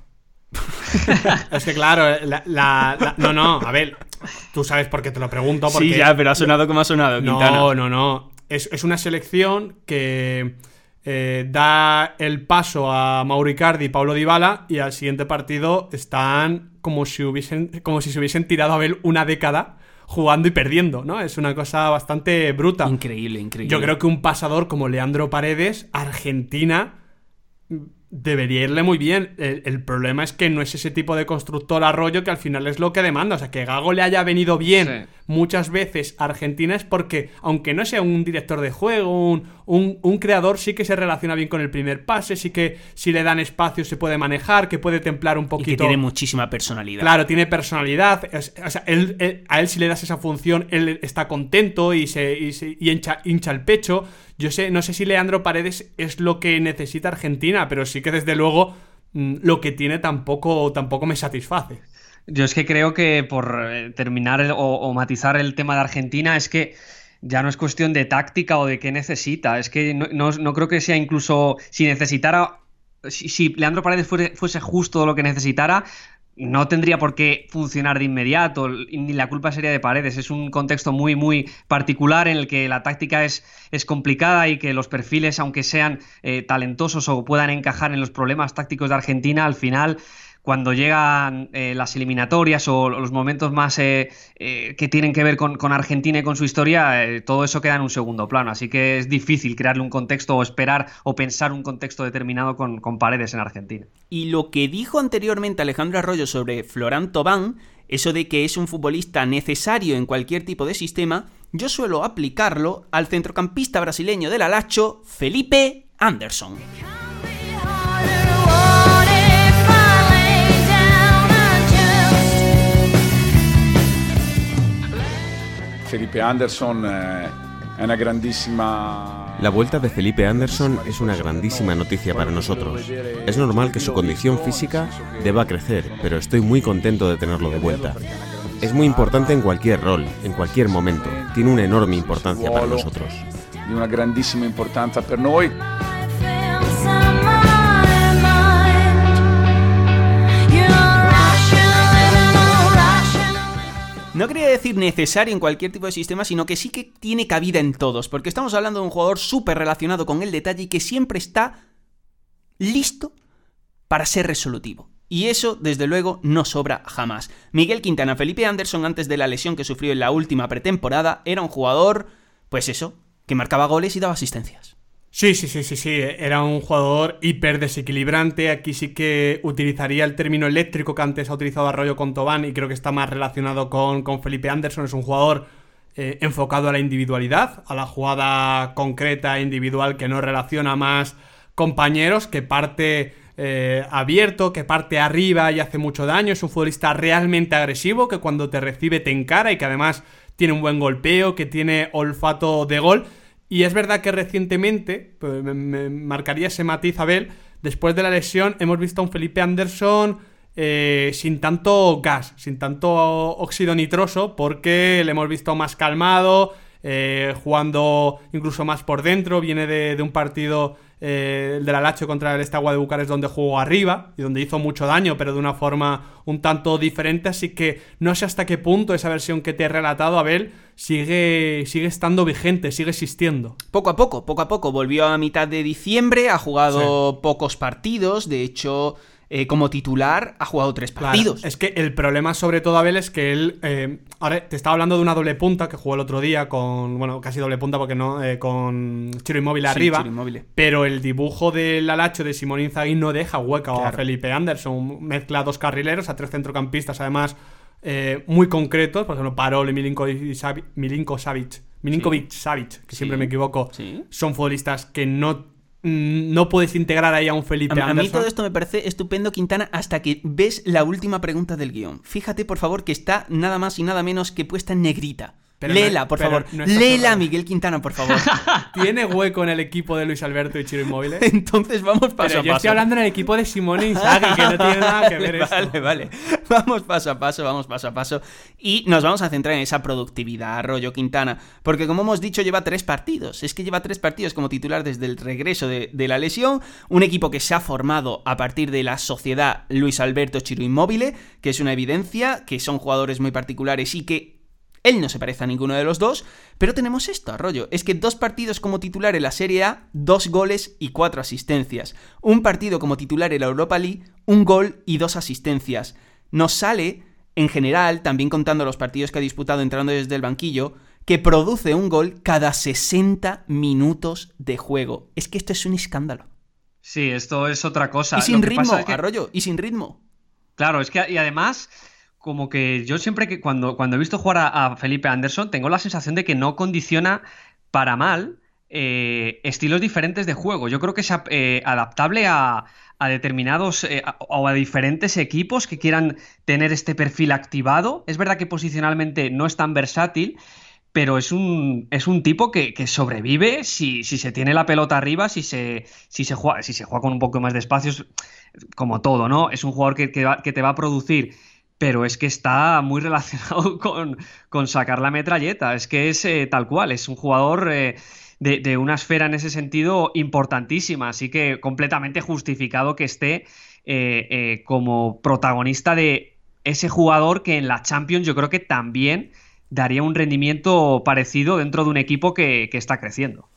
Speaker 2: es que claro, la, no, no, a ver, tú sabes por qué te lo pregunto. Porque,
Speaker 1: sí, ya, pero ha sonado como ha sonado.
Speaker 2: No, no, no. Es, es una selección que eh, da el paso a Mauricardi y Paulo Dybala y al siguiente partido están como si hubiesen como si se hubiesen tirado a ver una década jugando y perdiendo, ¿no? Es una cosa bastante bruta.
Speaker 1: Increíble, increíble.
Speaker 2: Yo creo que un pasador como Leandro Paredes, Argentina, debería irle muy bien. El, problema es que no es ese tipo de constructor arroyo que al final es lo que demanda. O sea, que Gago le haya venido bien muchas veces a Argentina es porque, aunque no sea un director de juego, un, un, creador, sí que se relaciona bien con el primer pase, sí que si le dan espacio se puede manejar, que puede templar un poquito. Y
Speaker 1: que tiene muchísima personalidad.
Speaker 2: Claro, tiene personalidad. O sea, a él si le das esa función, él está contento y, se, y, hincha, hincha el pecho. Yo sé, no sé si Leandro Paredes es lo que necesita Argentina, pero sí que desde luego mm, lo que tiene tampoco, tampoco me satisface.
Speaker 3: Yo es que creo que por eh, terminar o, matizar el tema de Argentina es que ya no es cuestión de táctica o de qué necesita. Es que no, creo que sea incluso si necesitara si, Leandro Paredes fuese, justo lo que necesitara, no tendría por qué funcionar de inmediato, ni la culpa sería de Paredes. Es un contexto muy, muy particular en el que la táctica es, es complicada y que los perfiles, aunque sean eh, talentosos o puedan encajar en los problemas tácticos de Argentina, al final cuando llegan eh, las eliminatorias o los momentos más eh, eh, que tienen que ver con, Argentina y con su historia, todo eso queda en un segundo plano. Así que es difícil crearle un contexto o esperar o pensar un contexto determinado con, con paredes en Argentina.
Speaker 1: Y lo que dijo anteriormente Alejandro Arroyo sobre Florán Tobán, eso de que es un futbolista necesario en cualquier tipo de sistema, yo suelo aplicarlo al centrocampista brasileño del Alacho, Felipe Anderson.
Speaker 7: Felipe Anderson eh, es una grandísima...
Speaker 5: La vuelta de Felipe Anderson es una grandísima noticia para nosotros. Es normal que su condición física deba crecer, pero estoy muy contento de tenerlo de vuelta. Es muy importante en cualquier rol, en cualquier momento. Tiene una enorme importancia para nosotros.
Speaker 7: una grandissima importanza per noi.
Speaker 1: Decir necesario en cualquier tipo de sistema, sino que sí que tiene cabida en todos, porque estamos hablando de un jugador súper relacionado con el detalle y que siempre está listo para ser resolutivo. Y eso, desde luego, no sobra jamás. Miguel Quintana, Felipe Anderson, antes de la lesión que sufrió en la última pretemporada, era un jugador, pues eso, que marcaba goles y daba asistencias.
Speaker 2: Sí, sí, sí, sí, sí. Era un jugador hiper desequilibrante. Aquí sí que utilizaría el término eléctrico que antes ha utilizado Arroyo con Tobán y creo que está más relacionado con, con Felipe Anderson. Es un jugador eh, enfocado a la individualidad, a la jugada concreta individual que no relaciona más compañeros, que parte eh, abierto, que parte arriba y hace mucho daño. Es un futbolista realmente agresivo que cuando te recibe te encara y que además tiene un buen golpeo, que tiene olfato de gol. Y es verdad que recientemente, pues, me, marcaría ese matiz, Abel, después de la lesión hemos visto a un Felipe Anderson eh, sin tanto gas, sin tanto óxido nitroso, porque le hemos visto más calmado, eh, jugando incluso más por dentro, viene de un partido eh, el del Alacho contra el Estagua de Bucarest donde jugó arriba y donde hizo mucho daño, pero de una forma un tanto diferente, así que no sé hasta qué punto esa versión que te he relatado, Abel, sigue, sigue estando vigente, sigue existiendo.
Speaker 1: Poco a poco, poco a poco, volvió a mitad de diciembre, ha jugado pocos partidos, de hecho eh, como titular ha jugado tres partidos.
Speaker 2: es que el problema sobre todo, Abel, es que él... Eh, ahora, te estaba hablando de una doble punta que jugó el otro día con... Bueno, casi doble punta porque no... Eh, con Chiro Inmóvil arriba. Pero el dibujo del alacho de Simón Inzaghi no deja hueca a Felipe Anderson. Mezcla dos carrileros a tres centrocampistas, además... muy concretos, por ejemplo, Parol y Milinkovic Savic, Milinkovic Savic, que siempre me equivoco, son futbolistas que no no puedes integrar ahí a un Felipe Anderson.
Speaker 1: A mí todo esto me parece estupendo, Quintana, hasta que ves la última pregunta del guion. Fíjate, por favor, que está nada más y nada menos que puesta en negrita. Léela, por favor. Léela, Miguel Quintana, por favor.
Speaker 2: ¿Tiene hueco en el equipo de Luis Alberto y Chiro Inmóvil?
Speaker 1: Entonces vamos paso
Speaker 2: Pero
Speaker 1: a
Speaker 2: yo estoy hablando en el equipo de Simone Inzaghi, que no tiene nada que ver
Speaker 1: Vale,
Speaker 2: esto.
Speaker 1: vale. Vamos paso a paso, vamos paso a paso. Y nos vamos a centrar en esa productividad, rollo Quintana. Porque como hemos dicho, lleva tres partidos. Es que lleva tres partidos como titular desde el regreso de, de la lesión. Un equipo que se ha formado a partir de la sociedad Luis Alberto Chiro Inmóvil, que es una evidencia, que son jugadores muy particulares y que él no se parece a ninguno de los dos, pero tenemos esto, arroyo. Es que dos partidos como titular en la Serie A, dos goles y cuatro asistencias. Un partido como titular en la Europa League, un gol y dos asistencias. Nos sale, en general, también contando los partidos que ha disputado entrando desde el banquillo, que produce un gol cada 60 minutos de juego. Es que esto es un escándalo.
Speaker 3: Sí, esto es otra cosa.
Speaker 1: Y sin ritmo, arroyo, y sin ritmo.
Speaker 3: Claro, es que, y además como que yo siempre que cuando, cuando he visto jugar a, Felipe Anderson, tengo la sensación de que no condiciona para mal eh, estilos diferentes de juego. Yo creo que es eh, adaptable a, determinados eh, o a diferentes equipos que quieran tener este perfil activado. Es verdad que posicionalmente no es tan versátil, pero es un, es un tipo que, sobrevive si, si, se tiene la pelota arriba, si se, si, se juega, si se juega con un poco más de espacios, como todo, ¿no? Es un jugador que, que te va a producir pero es que está muy relacionado con, sacar la metralleta. Es que es eh, tal cual, es un jugador eh, de, una esfera en ese sentido importantísima, así que completamente justificado que esté eh, como protagonista de ese jugador que en la Champions yo creo que también daría un rendimiento parecido dentro de un equipo que, está creciendo.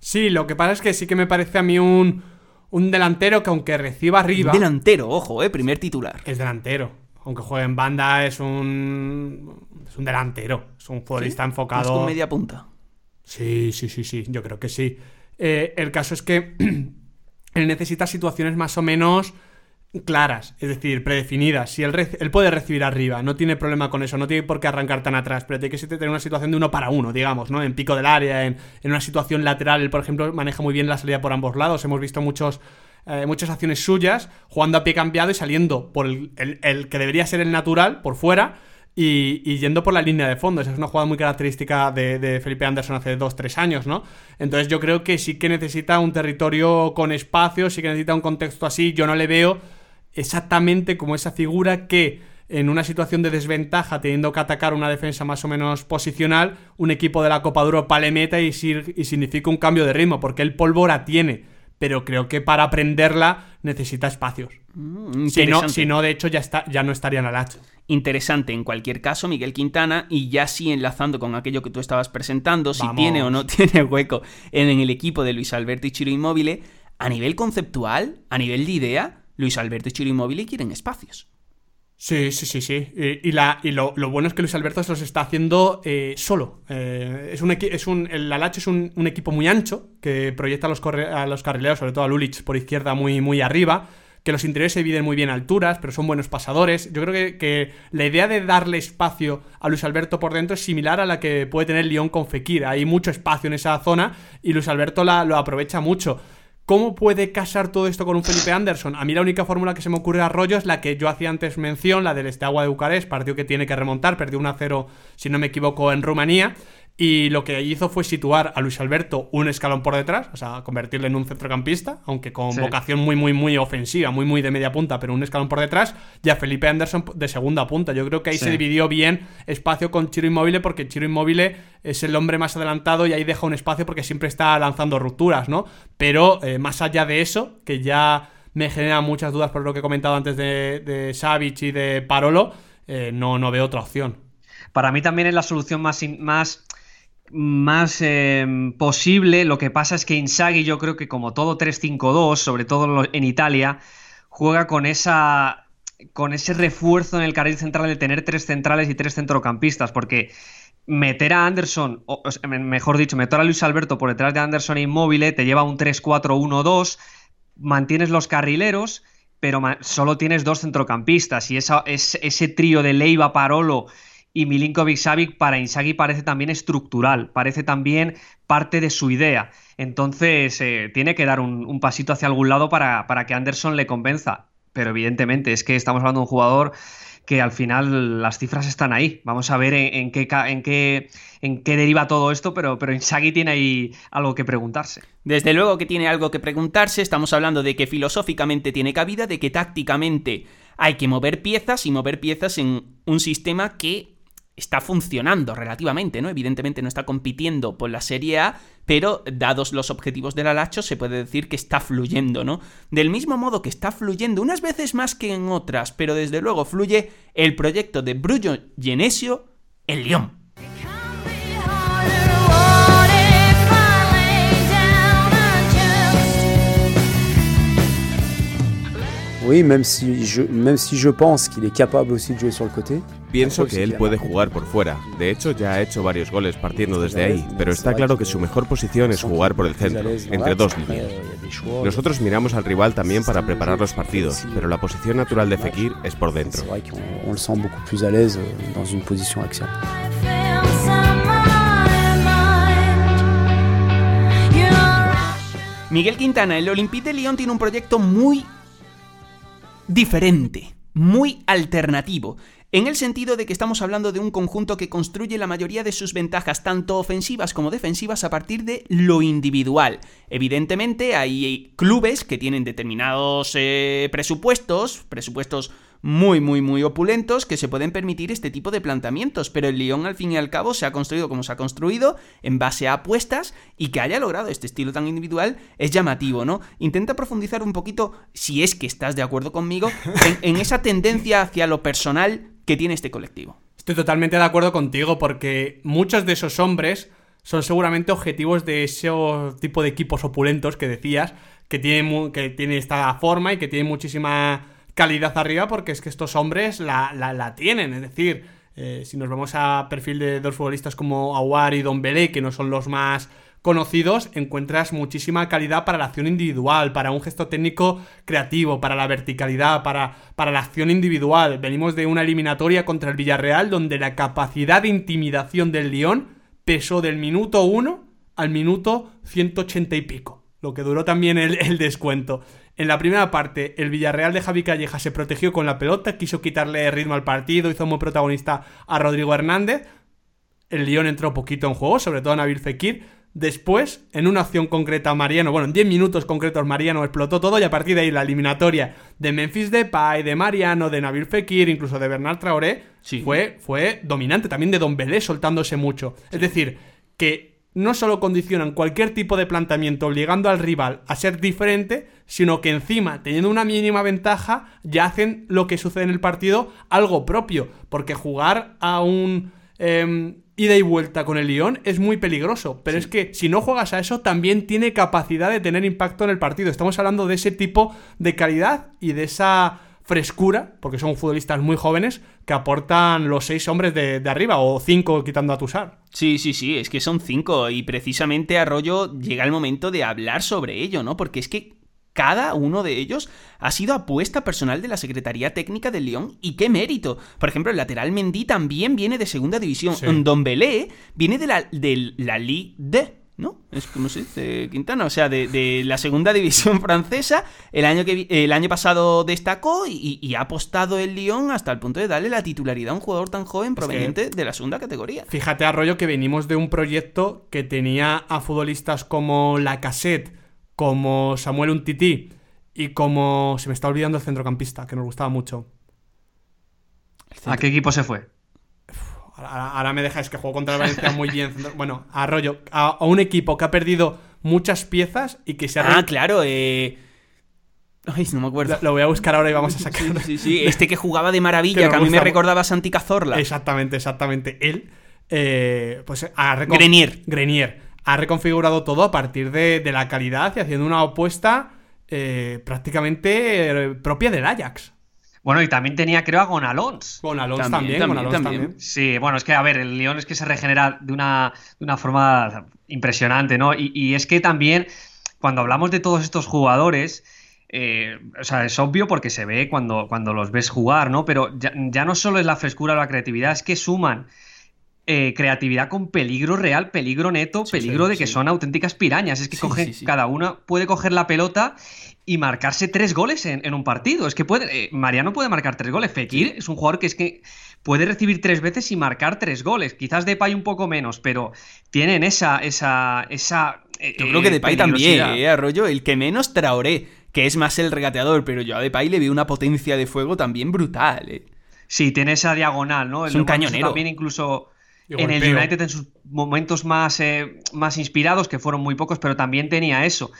Speaker 2: Sí, lo que pasa es que sí que me parece a mí un, un delantero que aunque reciba arriba...
Speaker 1: Delantero, ojo, eh, primer titular.
Speaker 2: Es delantero aunque juegue en banda, es un, es un delantero. Es un futbolista enfocado. Es
Speaker 1: con media punta.
Speaker 2: Sí, sí, sí, sí. Yo creo que sí. Eh, el caso es que él necesita situaciones más o menos claras, es decir, predefinidas. Si él, él, puede recibir arriba, no tiene problema con eso, no tiene por qué arrancar tan atrás, pero tiene que tener una situación de uno para uno, digamos, ¿no? En pico del área, en, en una situación lateral. Él, por ejemplo, maneja muy bien la salida por ambos lados. Hemos visto muchos eh, muchas acciones suyas, jugando a pie cambiado y saliendo por el, que debería ser el natural, por fuera, y, yendo por la línea de fondo. Esa es una jugada muy característica de, Felipe Anderson hace 2-3 años, ¿no? Entonces yo creo que sí que necesita un territorio con espacio, sí que necesita un contexto así. Yo no le veo exactamente como esa figura que en una situación de desventaja, teniendo que atacar una defensa más o menos posicional, un equipo de la Copa de Europa le meta y, y significa un cambio de ritmo, porque el pólvora tiene pero creo que para aprenderla necesita espacios.
Speaker 1: Mm,
Speaker 2: si, no, si no, de hecho, ya, está, ya no estaría en el hacha.
Speaker 1: Interesante en cualquier caso, Miguel Quintana, y ya sí enlazando con aquello que tú estabas presentando, si tiene o no tiene hueco en, en el equipo de Luis Alberto y Chiro Inmóvil, a nivel conceptual, a nivel de idea, Luis Alberto y Chiro Inmóvil quieren espacios.
Speaker 2: Sí, sí, sí, sí. Y, y la, y lo, lo bueno es que Luis Alberto se los está haciendo eh, solo. Eh, es un, es un, el Alacho es un, un equipo muy ancho que proyecta a los, a los carrileros, sobre todo a Lulich por izquierda, muy, muy arriba. Que los interiores se dividen muy bien a alturas, pero son buenos pasadores. Yo creo que, que la idea de darle espacio a Luis Alberto por dentro es similar a la que puede tener Lyon con Fekir. Hay mucho espacio en esa zona y Luis Alberto la, lo aprovecha mucho. ¿Cómo puede casar todo esto con un Felipe Anderson? A mí la única fórmula que se me ocurre a rollo es la que yo hacía antes mención, la del Esteagua de Bucarest, partido que tiene que remontar, perdió 1-0, si no me equivoco, en Rumanía. Y lo que hizo fue situar a Luis Alberto un escalón por detrás, o sea, convertirle en un centrocampista, aunque con
Speaker 3: Sí.
Speaker 2: vocación muy, muy, muy ofensiva, muy, muy de media punta, pero un escalón por detrás, y a Felipe Anderson de segunda punta. Yo creo que ahí
Speaker 3: Sí.
Speaker 2: se dividió bien espacio con Chiro Inmóvil, porque Chiro Inmóvil es el hombre más adelantado y ahí deja un espacio porque siempre está lanzando rupturas, ¿no? Pero eh, más allá de eso, que ya me genera muchas dudas por lo que he comentado antes de, de Savic y de Parolo, eh, no, no veo otra opción.
Speaker 3: Para mí también es la solución más, más, más eh, posible. Lo que pasa es que Inzaghi, yo creo que como todo 3-5-2, sobre todo en Italia, juega con esa con ese refuerzo en el carril central de tener tres centrales y tres centrocampistas, porque meter a Anderson, mejor dicho, meter a Luis Alberto por detrás de Anderson e Inmóvil te lleva un 3-4-1-2, mantienes los carrileros, pero solo tienes dos centrocampistas y esa, es, ese trío de Leiva, Parolo y Milinkovic Savic para Inzaghi parece también estructural, parece también parte de su idea. Entonces eh, tiene que dar un, pasito hacia algún lado para, para que Anderson le convenza. Pero evidentemente es que estamos hablando de un jugador que al final las cifras están ahí. Vamos a ver en, qué, en, qué, en qué deriva todo esto, pero, pero Inzaghi tiene ahí algo que preguntarse.
Speaker 1: Desde luego que tiene algo que preguntarse, estamos hablando de que filosóficamente tiene cabida, de que tácticamente hay que mover piezas y mover piezas en un sistema que está funcionando relativamente, ¿no? Evidentemente no está compitiendo por la Serie A, pero dados los objetivos del Alacho se puede decir que está fluyendo, ¿no? Del mismo modo que está fluyendo, unas veces más que en otras, pero desde luego fluye el proyecto de Bruno Genesio, el León.
Speaker 8: Oui, même si je, même si je pense qu'il est capable aussi de jouer sur.
Speaker 5: Pienso que él puede jugar por fuera. De hecho, ya ha hecho varios goles partiendo desde ahí, pero está claro que su mejor posición es jugar por el centro, entre dos líneas. Nosotros miramos al rival también para preparar los partidos, pero la posición natural de Fekir es por dentro.
Speaker 1: Miguel Quintana, el Olympique de Lyon tiene un proyecto muy diferente, muy alternativo, en el sentido de que estamos hablando de un conjunto que construye la mayoría de sus ventajas, tanto ofensivas como defensivas, a partir de lo individual. Evidentemente hay clubes que tienen determinados eh, presupuestos, presupuestos muy, muy, muy opulentos que se pueden permitir este tipo de planteamientos, pero el Lyon al fin y al cabo se ha construido como se ha construido, en base a apuestas, y que haya logrado este estilo tan individual es llamativo, ¿no? Intenta profundizar un poquito, si es que estás de acuerdo conmigo, en, en esa tendencia hacia lo personal que tiene este colectivo.
Speaker 2: Estoy totalmente de acuerdo contigo porque muchos de esos hombres son seguramente objetivos de ese tipo de equipos opulentos que decías, que tienen, que esta forma y que tienen muchísima calidad arriba porque es que estos hombres la, la- la tienen. Es decir, eh, si nos vamos a perfil de dos futbolistas como Aguar y Don Belé, que no son los más conocidos, encuentras muchísima calidad para la acción individual, para un gesto técnico creativo, para la verticalidad, para, para la acción individual. Venimos de una eliminatoria contra el Villarreal donde la capacidad de intimidación del Lyon pesó del minuto 1 al minuto 180 y pico, lo que duró también el, el descuento. En la primera parte, el Villarreal de Javi Calleja se protegió con la pelota, quiso quitarle ritmo al partido, hizo muy protagonista a Rodrigo Hernández, el Lyon entró poquito en juego, sobre todo Nabil Fekir. Después, en una acción concreta, Mariano, bueno, en 10 minutos concretos, Mariano explotó todo y a partir de ahí la eliminatoria de Memphis Depay, de Mariano, de Nabil Fekir, incluso de Bernard Traoré,
Speaker 1: Sí.
Speaker 2: fue, fue dominante. También de Don Belé soltándose mucho. Es decir, que no solo condicionan cualquier tipo de planteamiento obligando al rival a ser diferente, sino que encima, teniendo una mínima ventaja, ya hacen lo que sucede en el partido algo propio. Porque jugar a un em, ida y vuelta con el Lyon es muy peligroso. Pero es que si no juegas a eso, también tiene capacidad de tener impacto en el partido. Estamos hablando de ese tipo de calidad y de esa frescura, porque son futbolistas muy jóvenes, que aportan los seis hombres de, de arriba, o cinco quitando a Tusar.
Speaker 1: Sí, sí, sí, es que son cinco y precisamente Arroyo llega el momento de hablar sobre ello, ¿no? Porque es que cada uno de ellos ha sido apuesta personal de la Secretaría Técnica del León y qué mérito. Por ejemplo, el lateral Mendy también viene de segunda división.
Speaker 2: Sí.
Speaker 1: Don Belé viene de la, de la Ligue D. ¿No? Es como se dice Quintana, o sea, de, de la segunda división francesa. El año, que, el año pasado destacó y, y ha apostado el Lyon hasta el punto de darle la titularidad a un jugador tan joven proveniente de la segunda categoría.
Speaker 2: Fíjate, Arroyo, que venimos de un proyecto que tenía a futbolistas como Lacassette, como Samuel Untiti y como. Se me está olvidando el centrocampista, que nos gustaba mucho.
Speaker 3: ¿A qué equipo se fue?
Speaker 2: Ahora, ahora me dejáis que juego contra el Valencia muy bien. Bueno, a Arroyo, a, a un equipo que ha perdido muchas piezas y que se ha.
Speaker 1: Ah, claro, eh. Ay, no me acuerdo.
Speaker 2: Lo, voy a buscar ahora y vamos a sacar.
Speaker 1: Sí, sí, este que jugaba de maravilla,
Speaker 2: Que
Speaker 1: a mí me recordaba a Santi Cazorla.
Speaker 2: Exactamente, exactamente. Él, eh, pues recon-
Speaker 1: Grenier.
Speaker 2: Grenier. Ha reconfigurado todo a partir de, de la calidad y haciendo una apuesta eh, prácticamente eh, propia del Ajax.
Speaker 3: Bueno, y también tenía, creo, a Gonalons.
Speaker 2: Con Alonso
Speaker 1: También,
Speaker 2: también, Alonso
Speaker 1: también.
Speaker 2: también.
Speaker 3: Sí, bueno, es que, a ver, el León es que se regenera de una, de una forma impresionante, ¿no? Y, y es que también, cuando hablamos de todos estos jugadores, eh, o sea, es obvio porque se ve cuando, cuando los ves jugar, ¿no? Pero ya, ya no solo es la frescura o la creatividad, es que suman eh, creatividad con peligro real, peligro neto, peligro
Speaker 1: sí,
Speaker 3: de que
Speaker 1: sí.
Speaker 3: son auténticas pirañas. Es que cada una puede coger la pelota y marcarse tres goles en, en un partido. Es que puede, eh, Mariano puede marcar tres goles. Fekir es un jugador que es que puede recibir tres veces y marcar tres goles. Quizás Depay un poco menos, pero tienen esa, esa, esa. eh,
Speaker 1: Yo creo que
Speaker 3: eh,
Speaker 1: Depay también, eh, Arroyo. El que menos Traoré, que es más el regateador, pero yo a Depay le veo una potencia de fuego también brutal.
Speaker 3: Sí, tiene esa diagonal, ¿no?
Speaker 1: Es un cañonero.
Speaker 3: También incluso En el. United en sus momentos más, eh, más inspirados, que fueron muy pocos, pero también tenía eso.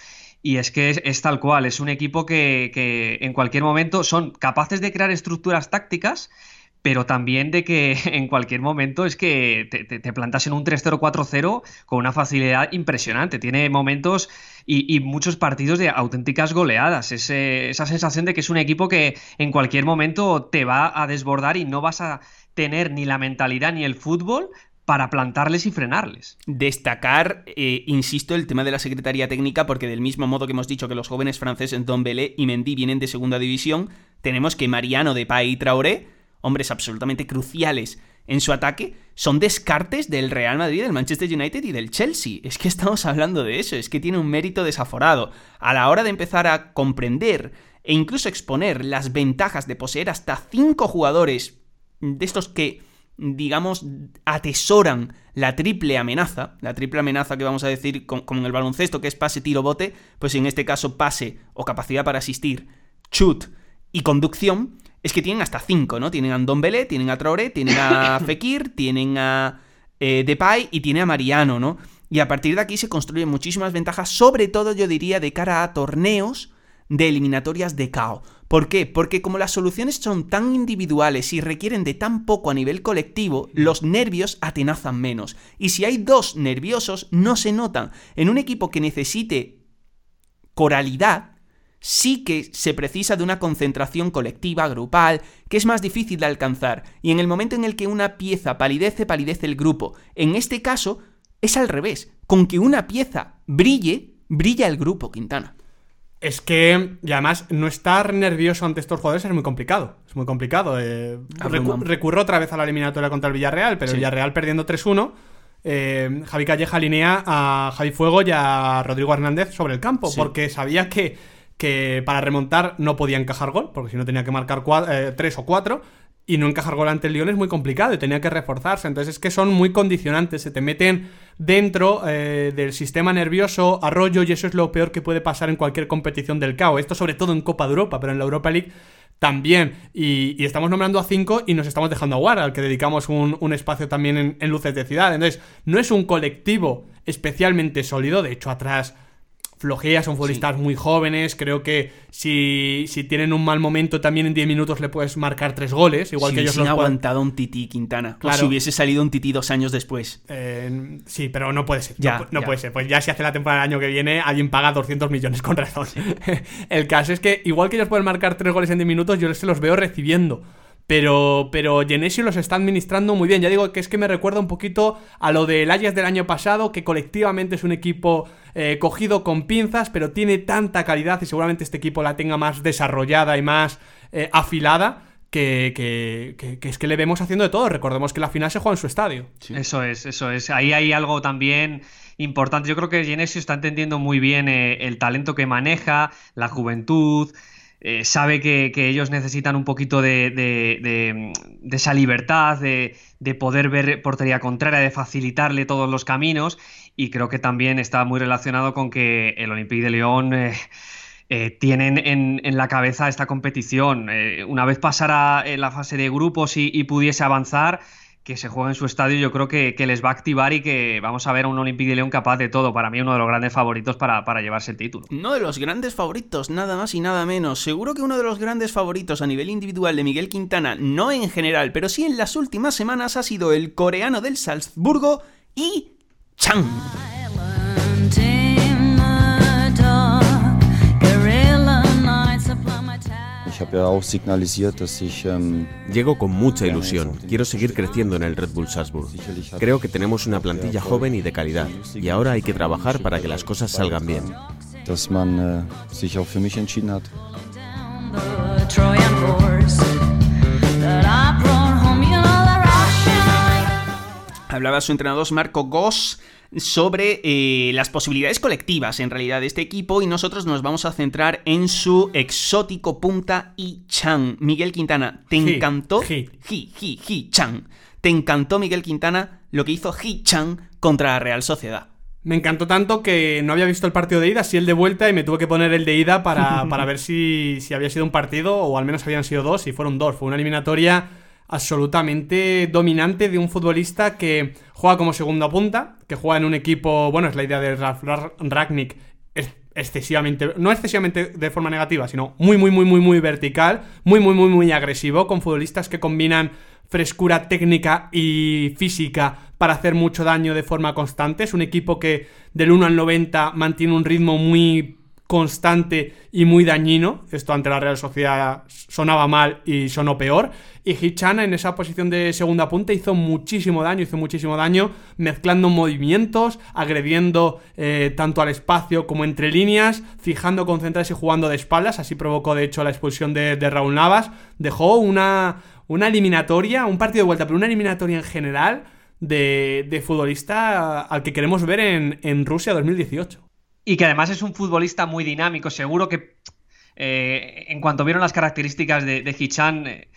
Speaker 3: Y es que es, es tal cual, es un equipo que, que en cualquier momento son capaces de crear estructuras tácticas, pero también de que en cualquier momento es que te, te- te plantas en un 3-0, 4-0 con una facilidad impresionante. Tiene momentos y, y muchos partidos de auténticas goleadas. Esa sensación de que es un equipo que en cualquier momento te va a desbordar y no vas a tener ni la mentalidad ni el fútbol para plantarles y frenarles.
Speaker 1: Destacar, eh, insisto, el tema de la Secretaría Técnica, porque del mismo modo que hemos dicho que los jóvenes franceses Don Belé y Mendy vienen de segunda división, tenemos que Mariano, Depay y Traoré, hombres absolutamente cruciales en su ataque, son descartes del Real Madrid, del Manchester United y del Chelsea. Es que estamos hablando de eso, es que tiene un mérito desaforado. A la hora de empezar a comprender e incluso exponer las ventajas de poseer hasta cinco jugadores de estos que digamos, atesoran la triple amenaza, la triple amenaza que vamos a decir con- el baloncesto, que es pase, tiro, bote, pues en este caso pase o capacidad para asistir, chut y conducción, es que tienen hasta cinco, ¿no? Tienen a Ndombele, tienen a Traoré, tienen a Fekir, tienen a eh, Depay y tiene a Mariano, ¿no? Y a partir de aquí se construyen muchísimas ventajas, sobre todo yo diría de cara a torneos de eliminatorias de KO. ¿Por qué? Porque como las soluciones son tan individuales y requieren de tan poco a nivel colectivo, los nervios atenazan menos. Y si hay dos nerviosos, no se notan. En un equipo que necesite coralidad, sí que se precisa de una concentración colectiva, grupal, que es más difícil de alcanzar. Y en el momento en el que una pieza palidece, palidece el grupo. En este caso, es al revés. Con que una pieza brille, brilla el grupo, Quintana.
Speaker 2: Es que, y además, no estar nervioso ante estos jugadores es muy complicado. Es muy complicado. eh, recu- recurro otra vez a la eliminatoria contra el Villarreal, pero
Speaker 1: Sí.
Speaker 2: el Villarreal perdiendo 3-1. eh, Javi Calleja alinea a Javi Fuego y a Rodrigo Hernández sobre el campo,
Speaker 1: Sí.
Speaker 2: porque sabía que, que para remontar no podía encajar gol, porque si no tenía que marcar 3 o 4. Y no encajar gol ante el Lyon es muy complicado y tenía que reforzarse. Entonces es que son muy condicionantes. Se te meten dentro eh, del sistema nervioso a rollo y eso es lo peor que puede pasar en cualquier competición del CAO. Esto sobre todo en Copa de Europa, pero en la Europa League también. Y, estamos nombrando a cinco y nos estamos dejando a War, al que dedicamos un, espacio también en, en, Luces de Ciudad. Entonces, no es un colectivo especialmente sólido. De hecho, atrás flojea, son futbolistas muy jóvenes. Creo que si, si, tienen un mal momento también en 10 minutos le puedes marcar tres goles, igual que ellos
Speaker 1: no han aguantado un Titi Quintana. Claro. si hubiese salido un Titi dos años después.
Speaker 2: Eh, sí, pero no puede ser. Ya, no, puede ser. Pues ya si hace la temporada del año que viene, alguien paga 200 millones con razón. El caso es que igual que ellos pueden marcar tres goles en 10 minutos, yo se los veo recibiendo. Pero, pero Genesio los está administrando muy bien. Ya digo que es que me recuerda un poquito a lo del Ajax del año pasado, que colectivamente es un equipo eh, cogido con pinzas, pero tiene tanta calidad y seguramente este equipo la tenga más desarrollada y más eh, afilada. Que, que, que, es que le vemos haciendo de todo. Recordemos que la final se juega en su estadio.
Speaker 3: Eso es, eso es. Ahí hay algo también importante. Yo creo que Genesio está entendiendo muy bien eh, el talento que maneja, la juventud, eh, sabe que, ellos necesitan un poquito de, esa libertad, de, poder ver portería contraria, de facilitarle todos los caminos y creo que también está muy relacionado con que el Olympique de León... Eh, eh, tienen en, la cabeza esta competición. una vez pasara la fase de grupos y pudiese avanzar, que se juega en su estadio, yo creo que, les va a activar y que vamos a ver a un Olympique de León capaz de todo. Para mí, uno de los grandes favoritos para, para, llevarse el título.
Speaker 1: Uno de los grandes favoritos, nada más y nada menos. Seguro que uno de los grandes favoritos a nivel individual de Miguel Quintana, no en general, pero sí en las últimas semanas, ha sido el coreano del Salzburgo y Chang.
Speaker 5: Ähm, Llego con mucha ilusión. Quiero seguir creciendo en el Red Bull Salzburg. Creo que tenemos una plantilla joven y de calidad. Y ahora hay que trabajar para que las cosas salgan bien.
Speaker 8: Äh,
Speaker 1: Hablaba su entrenador Marco Goss sobre eh, las posibilidades colectivas en realidad de este equipo y nosotros nos vamos a centrar en su exótico punta y Chan. Miguel Quintana, ¿te encantó? Hi, hi, hi, Chan. ¿Te encantó Miguel Quintana lo que hizo Hi Chan contra la Real Sociedad?
Speaker 2: Me encantó tanto que no había visto el partido de ida, sí el de vuelta, y me tuve que poner el de ida para, ver si, si había sido un partido o al menos habían sido dos, y fueron dos. Fue una eliminatoria absolutamente dominante de un futbolista que juega como segunda punta, que juega en un equipo, bueno, es la idea de Ralf Ragnick, excesivamente, no excesivamente de forma negativa, sino muy, muy, muy, muy, muy vertical, muy, muy, muy, muy agresivo, con futbolistas que combinan frescura técnica y física para hacer mucho daño de forma constante. Es un equipo que del 1 al 90 mantiene un ritmo muy constante y muy dañino. Esto ante la Real Sociedad sonaba mal y sonó peor. Y Hichana en esa posición de segunda punta hizo muchísimo daño, hizo muchísimo daño mezclando movimientos, agrediendo eh, tanto al espacio como entre líneas, fijando, concentrarse y jugando de espaldas. Así provocó de hecho la expulsión de, Raúl Navas. Dejó una, una eliminatoria, un partido de vuelta, pero una eliminatoria en general de, futbolista al que queremos ver en, en Rusia 2018.
Speaker 3: Y que además es un futbolista muy dinámico. Seguro que eh, en cuanto vieron las características de, de Hichan, eh,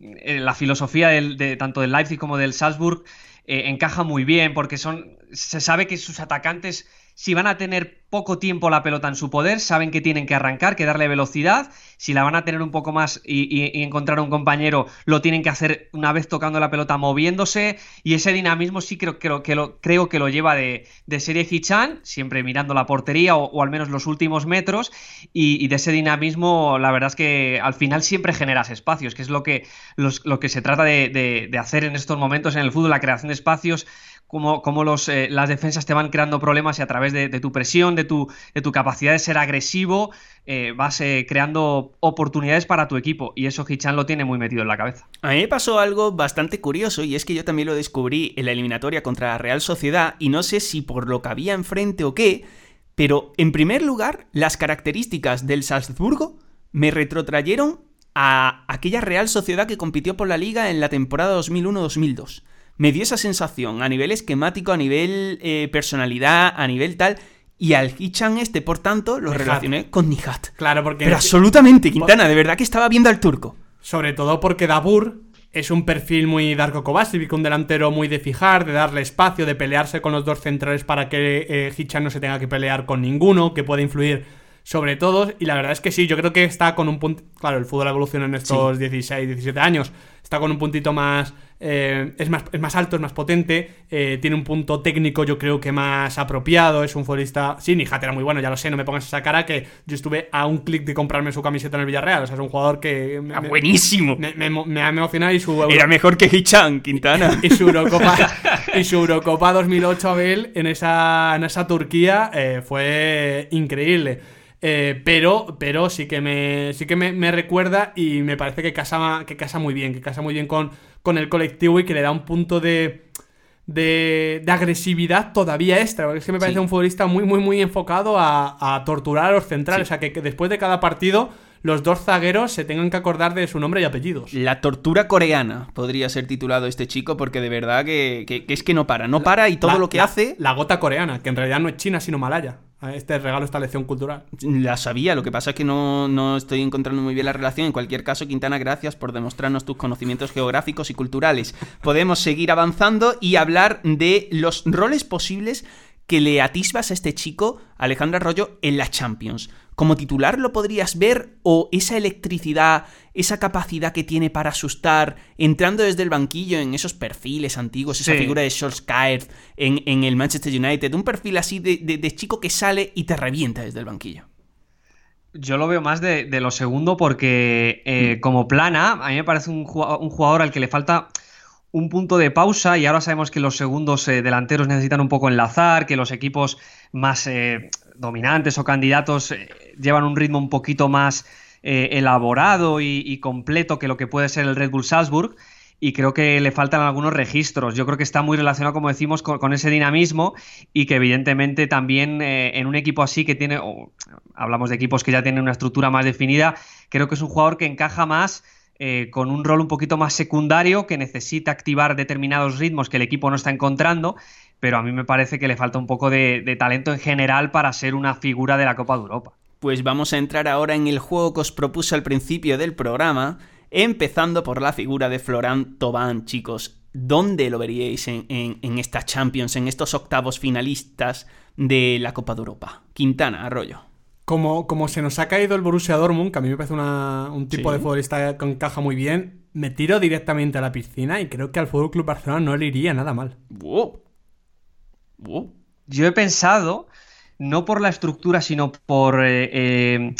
Speaker 3: eh, la filosofía tanto del Leipzig como del Salzburg encaja muy bien porque son se sabe que sus atacantes si van a tener poco tiempo la pelota en su poder, saben que tienen que arrancar, que darle velocidad. Si la van a tener un poco más y, encontrar un compañero, lo tienen que hacer una vez tocando la pelota, moviéndose. Y ese dinamismo sí creo, que, lo, creo que lo lleva de, serie Hichan, siempre mirando la portería o, al menos los últimos metros. Y, de ese dinamismo, la verdad es que al final siempre generas espacios, que es lo que, lo que se trata de, de hacer en estos momentos en el fútbol, la creación de espacios cómo, los, eh, las defensas te van creando problemas y a través de, tu presión, de tu, de tu, capacidad de ser agresivo, eh, vas eh, creando oportunidades para tu equipo. Y eso Hichan lo tiene muy metido en la cabeza.
Speaker 1: A mí me pasó algo bastante curioso y es que yo también lo descubrí en la eliminatoria contra la Real Sociedad y no sé si por lo que había enfrente o qué, pero en primer lugar, las características del Salzburgo me retrotrayeron a aquella Real Sociedad que compitió por la liga en la temporada 2001-2002 me dio esa sensación a nivel esquemático, a nivel eh, personalidad, a nivel tal. Y al Hichan este, por tanto, lo relacioné con Nihat.
Speaker 2: Claro, porque.
Speaker 1: Pero absolutamente, Quintana, de verdad que estaba viendo al turco.
Speaker 2: Sobre todo porque Dabur es un perfil muy Darko Kovacevic, un delantero muy de fijar, de darle espacio, de pelearse con los dos centrales para que eh, Hichan no se tenga que pelear con ninguno, que pueda influir sobre todos. Y la verdad es que sí, yo creo que está con un punto. Claro, el fútbol evoluciona en estos 16, 17 años. Está con un puntito más. eh, es más. Es más alto, es más potente. eh, tiene un punto técnico, yo creo que más apropiado. Es un futbolista. Sí, Nijat era muy bueno, ya lo sé, no me pongas esa cara que yo estuve a un clic de comprarme su camiseta en el Villarreal. O sea, es un jugador que. me-
Speaker 1: Ah, buenísimo.
Speaker 2: Me, me, me ha emocionado y su.
Speaker 1: Era mejor que Hichan, Quintana.
Speaker 2: y su Eurocopa, y su Eurocopa 2008 Abel en esa, en esa Turquía eh, fue increíble. Eh, pero, pero sí que me sí que me, me recuerda y me parece que casa, que casa muy bien, que casa muy bien con, con el colectivo y que le da un punto de, de, de agresividad todavía extra. Porque es que me parece
Speaker 1: Sí.
Speaker 2: un futbolista muy, muy, muy enfocado a, a torturar a los centrales.
Speaker 1: Sí.
Speaker 2: O sea, que, que después de cada partido los dos zagueros se tengan que acordar de su nombre y apellidos.
Speaker 1: La tortura coreana podría ser titulado este chico porque de verdad que, que- que es que no para, no para y todo
Speaker 2: La-
Speaker 1: lo que
Speaker 2: la-
Speaker 1: hace
Speaker 2: La gota coreana, que en realidad no es China, sino Malaya. Este regalo, esta lección cultural.
Speaker 1: la sabía, lo que pasa es que no, no estoy encontrando muy bien la relación. En cualquier caso, Quintana, gracias por demostrarnos tus conocimientos geográficos y culturales. Podemos seguir avanzando y hablar de los roles posibles que le atisbas a este chico, Alejandro Arroyo, en la Champions. Como titular lo podrías ver o esa electricidad, esa capacidad que tiene para asustar, entrando desde el banquillo en esos perfiles antiguos, esa
Speaker 3: Sí.
Speaker 1: figura de Solskjaer en, en el Manchester United, un perfil así de, de- de chico que sale y te revienta desde el banquillo.
Speaker 3: Yo lo veo más de, de lo segundo porque eh, como plana, a mí me parece un jugado- un jugador, al que le falta un punto de pausa y ahora sabemos que los segundos eh, delanteros necesitan un poco enlazar, que los equipos más eh, dominantes o candidatos llevan un ritmo un poquito más eh, elaborado y, completo que lo que puede ser el Red Bull Salzburg. Y creo que le faltan algunos registros. Yo creo que está muy relacionado, como decimos, con, ese dinamismo y que evidentemente también eh, en un equipo así que tiene, hablamos de equipos que ya tienen una estructura más definida, creo que es un jugador que encaja más eh, con un rol un poquito más secundario, que necesita activar determinados ritmos que el equipo no está encontrando, pero a mí me parece que le falta un poco de talento en general para ser una figura de la Copa de Europa.
Speaker 1: Pues vamos a entrar ahora en el juego que os propuse al principio del programa, empezando por la figura de Florent Thauvin, chicos. ¿Dónde lo veríais en, en, en esta Champions, en estos octavos finalistas de la Copa de Europa? Quintana, Arroyo.
Speaker 2: Como, como se nos ha caído el Borussia Dortmund, que a mí me parece una- un tipo
Speaker 1: Sí.
Speaker 2: de futbolista que encaja muy bien, me tiro directamente a la piscina y creo que al Fútbol Club Barcelona no le iría nada mal.
Speaker 1: Wow. Wow.
Speaker 3: Yo he pensado, no por la estructura, sino por eh, eh,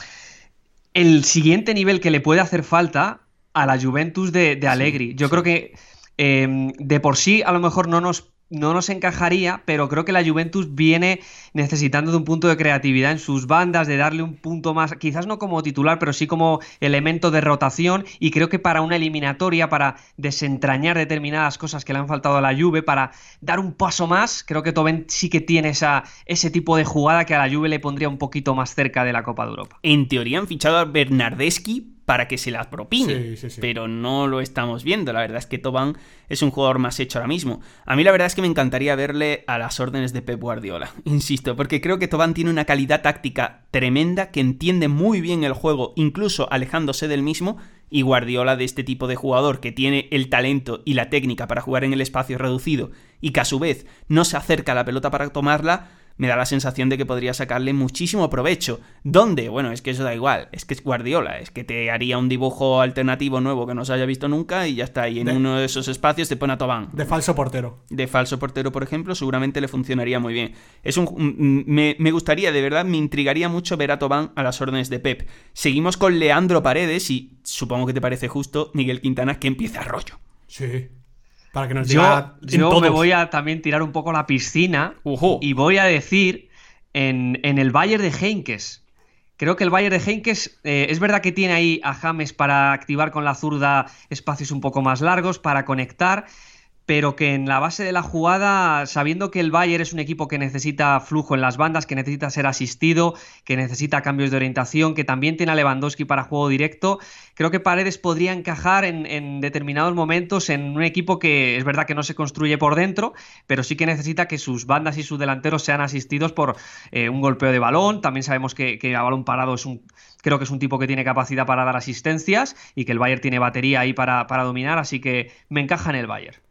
Speaker 3: el siguiente nivel que le puede hacer falta a la Juventus de, de Allegri. Yo creo que eh, de por sí a lo mejor no nos, no nos encajaría, pero creo que la Juventus viene necesitando de un punto de creatividad en sus bandas, de darle un punto más, quizás no como titular, pero sí como elemento de rotación. Y creo que para una eliminatoria, para desentrañar determinadas cosas que le han faltado a la Juve, para dar un paso más, creo que Toben sí que tiene esa, ese tipo de jugada que a la Juve le pondría un poquito más cerca de la Copa de Europa.
Speaker 1: En teoría han fichado a Bernardeschi para que se las propine,
Speaker 2: Sí, sí, sí.
Speaker 1: pero no lo estamos viendo. La verdad es que Toban es un jugador más hecho ahora mismo. A mí la verdad es que me encantaría verle a las órdenes de Pep Guardiola, insisto, porque creo que Toban tiene una calidad táctica tremenda, que entiende muy bien el juego, incluso alejándose del mismo, y Guardiola de este tipo de jugador que tiene el talento y la técnica para jugar en el espacio reducido y que a su vez no se acerca a la pelota para tomarla, me da la sensación de que podría sacarle muchísimo provecho. ¿Dónde? Bueno, es que eso da igual, es que es Guardiola, es que te haría un dibujo alternativo nuevo que no se haya visto nunca y ya está, y en
Speaker 2: De-
Speaker 1: uno de esos espacios te pone a Tobán.
Speaker 2: De falso portero.
Speaker 1: De falso portero, por ejemplo, seguramente le funcionaría muy bien. Es un, me, me gustaría, de verdad, me intrigaría mucho ver a Tobán a las órdenes de Pep. Seguimos con Leandro Paredes y supongo que te parece justo, Miguel Quintana, que empiece a rollo.
Speaker 2: Sí. Para que nos
Speaker 3: Yo,
Speaker 2: diga en
Speaker 3: yo me voy a también tirar un poco a la piscina y voy a decir en, en el Bayern de Heinkes. Creo que el Bayern de Heinkes eh, es verdad que tiene ahí a James para activar con la zurda espacios un poco más largos, para conectar, pero que en la base de la jugada, sabiendo que el Bayern es un equipo que necesita flujo en las bandas, que necesita ser asistido, que necesita cambios de orientación, que también tiene a Lewandowski para juego directo, creo que Paredes podría encajar en, determinados momentos en un equipo que es verdad que no se construye por dentro, pero sí que necesita que sus bandas y sus delanteros sean asistidos por eh, un golpeo de balón. También sabemos que, que a balón parado es un creo que es un tipo que tiene capacidad para dar asistencias y que el Bayern tiene batería ahí para, para dominar, así que me encaja en el Bayern.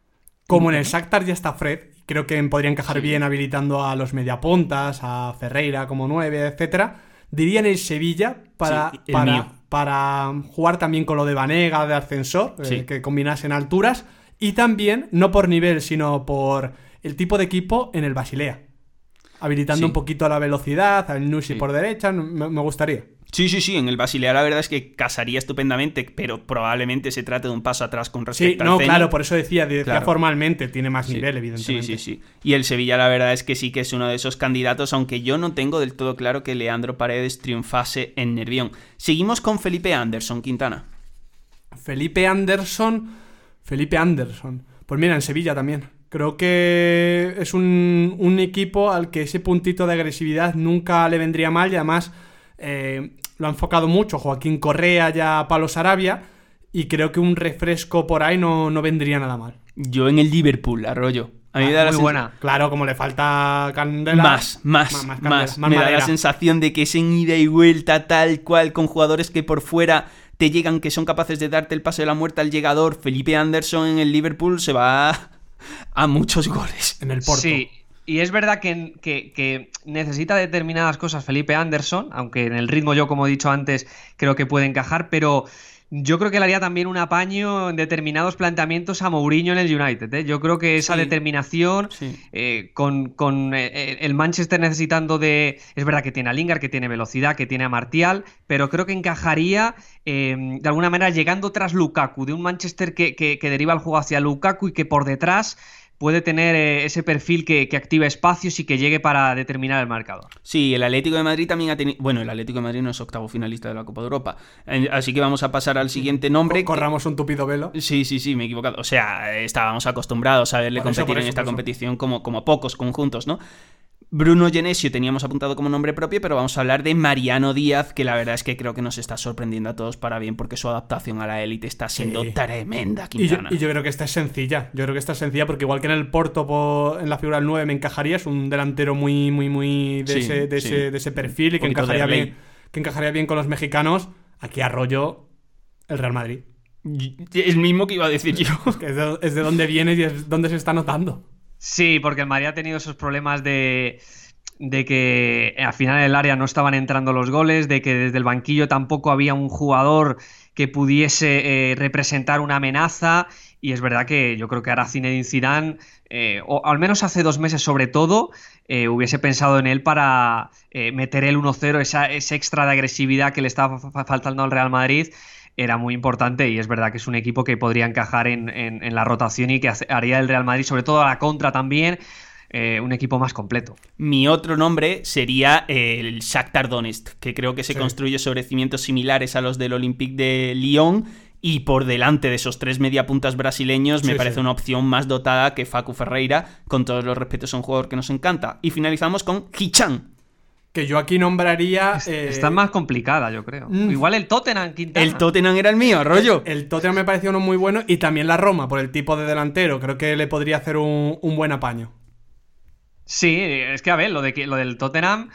Speaker 2: Como en el Shakhtar ya está Fred, creo que podría encajar bien habilitando a los mediapuntas, a Ferreira como nueve, etcétera. Diría en el Sevilla para, para, jugar también con lo de Vanega, de ascensor, eh, que combinasen alturas. Y también, no por nivel, sino por el tipo de equipo en el Basilea. Habilitando un poquito la velocidad, al Nushi por derecha, me gustaría.
Speaker 1: Sí, sí, sí, en el Basilea la verdad es que casaría estupendamente, pero probablemente se trate de un paso atrás con respecto
Speaker 2: sí, no, claro, por eso decía, decía formalmente, tiene más nivel,
Speaker 1: evidentemente. Sí, sí, sí. Y el Sevilla la verdad es que sí que es uno de esos candidatos, aunque yo no tengo del todo claro que Leandro Paredes triunfase en Nervión. Seguimos con Felipe Anderson, Quintana.
Speaker 2: Felipe Anderson, Felipe Anderson. Pues mira, en Sevilla también. Creo que es un, un equipo al que ese puntito de agresividad nunca le vendría mal y además eh, lo ha enfocado mucho Joaquín Correa ya Pablo Sarabia y creo que un refresco por ahí no, no vendría nada mal.
Speaker 1: Yo en el Liverpool, Arroyo. A mí me da
Speaker 2: muy buena. Claro, como le falta candela.
Speaker 1: Más, más, más. me da la sensación de que es en ida y vuelta tal cual con jugadores que por fuera te llegan, que son capaces de darte el pase de la muerte al llegador. Felipe Anderson en el Liverpool se va a, muchos goles.
Speaker 2: En el Porto.
Speaker 3: Sí, y es verdad que, necesita determinadas cosas Felipe Anderson, aunque en el ritmo yo, como he dicho antes, creo que puede encajar, pero yo creo que le haría también un apaño en determinados planteamientos a Mourinho en el United. ¿eh? Yo creo que esa determinación eh, con, eh, el Manchester necesitando de... Es verdad que tiene a Lingard, que tiene velocidad, que tiene a Martial, pero creo que encajaría de alguna manera llegando tras Lukaku, de un Manchester que, que deriva el juego hacia Lukaku y que por detrás puede tener eh, ese perfil que, que active espacios y que llegue para determinar el marcador.
Speaker 1: Sí, el Atlético de Madrid también ha tenido... Bueno, el Atlético de Madrid no es octavo finalista de la Copa de Europa. Así que vamos a pasar al siguiente nombre.
Speaker 2: Corramos un tupido velo.
Speaker 1: Sí, sí, sí, me he equivocado. O sea, estábamos acostumbrados a verle competir en esta competición como, como pocos conjuntos, ¿no? Bruno Genesio teníamos apuntado como nombre propio, pero vamos a hablar de Mariano Díaz, que la verdad es que creo que nos está sorprendiendo a todos para bien, porque su adaptación a la élite está siendo tremenda.
Speaker 2: Y yo, y yo, creo que esta es sencilla. Yo creo que esta es sencilla porque igual que en el Porto, en la figura del 9 me encajaría, es un delantero muy, muy, muy de, ese, de, ese, perfil y que encajaría, bien, que encajaría bien con los mexicanos. Aquí arroyo el Real Madrid.
Speaker 1: El mismo que iba a decir yo.
Speaker 2: Es, es, de, es de donde viene y es donde se está notando.
Speaker 3: Sí, porque el Madrid ha tenido esos problemas de, de que al final del área no estaban entrando los goles, de que desde el banquillo tampoco había un jugador que pudiese eh, representar una amenaza. Y es verdad que yo creo que ahora Zinedine Zidane, eh, o al menos hace dos meses sobre todo, eh, hubiese pensado en él para meter el 1-0, esa, ese extra de agresividad que le estaba faltando al Real Madrid era muy importante y es verdad que es un equipo que podría encajar en, la rotación y que haría el Real Madrid, sobre todo a la contra también, eh, un equipo más completo.
Speaker 1: Mi otro nombre sería el Shakhtar Donetsk, que creo que se construye sobre cimientos similares a los del Olympique de Lyon y por delante de esos tres mediapuntas brasileños me parece una opción más dotada que Facu Ferreira, con todos los respetos a un jugador que nos encanta. Y finalizamos con Hichan,
Speaker 2: que yo aquí nombraría.
Speaker 3: Eh, está más complicada, yo creo. Mm. Igual el Tottenham, Quintana.
Speaker 1: El Tottenham era el mío, rollo.
Speaker 2: El, Tottenham me pareció uno muy bueno y también la Roma, por el tipo de delantero. Creo que le podría hacer un, un buen apaño.
Speaker 3: Sí, es que a ver, lo, de lo del Tottenham.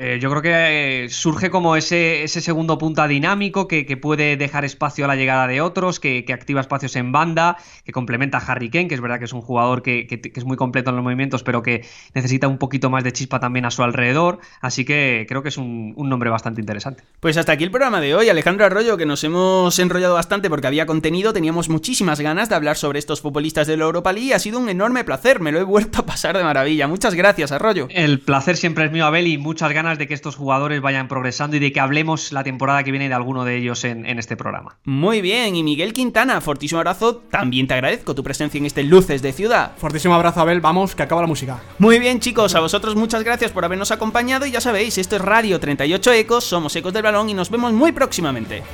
Speaker 3: Eh, yo creo que eh, surge como ese, ese segundo punta dinámico que, puede dejar espacio a la llegada de otros, que, activa espacios en banda, que complementa a Harry Kane, que es verdad que es un jugador que, es muy completo en los movimientos, pero que necesita un poquito más de chispa también a su alrededor. Así que creo que es un, nombre bastante interesante.
Speaker 1: Pues hasta aquí el programa de hoy. Alejandro Arroyo, que nos hemos enrollado bastante porque había contenido, teníamos muchísimas ganas de hablar sobre estos futbolistas de la Europa League. Ha sido un enorme placer, me lo he vuelto a pasar de maravilla. Muchas gracias, Arroyo.
Speaker 3: El placer siempre es mío, Abel, y muchas ganas de que estos jugadores vayan progresando y de que hablemos la temporada que viene de alguno de ellos en, este programa.
Speaker 1: Muy bien, y Miguel Quintana, fortísimo abrazo, también te agradezco tu presencia en este Luces de Ciudad.
Speaker 2: Fortísimo abrazo, Abel, vamos, que acaba la música.
Speaker 1: Muy bien, chicos, a vosotros muchas gracias por habernos acompañado y ya sabéis, esto es Radio 38 Ecos, somos Ecos del Balón y nos vemos muy próximamente.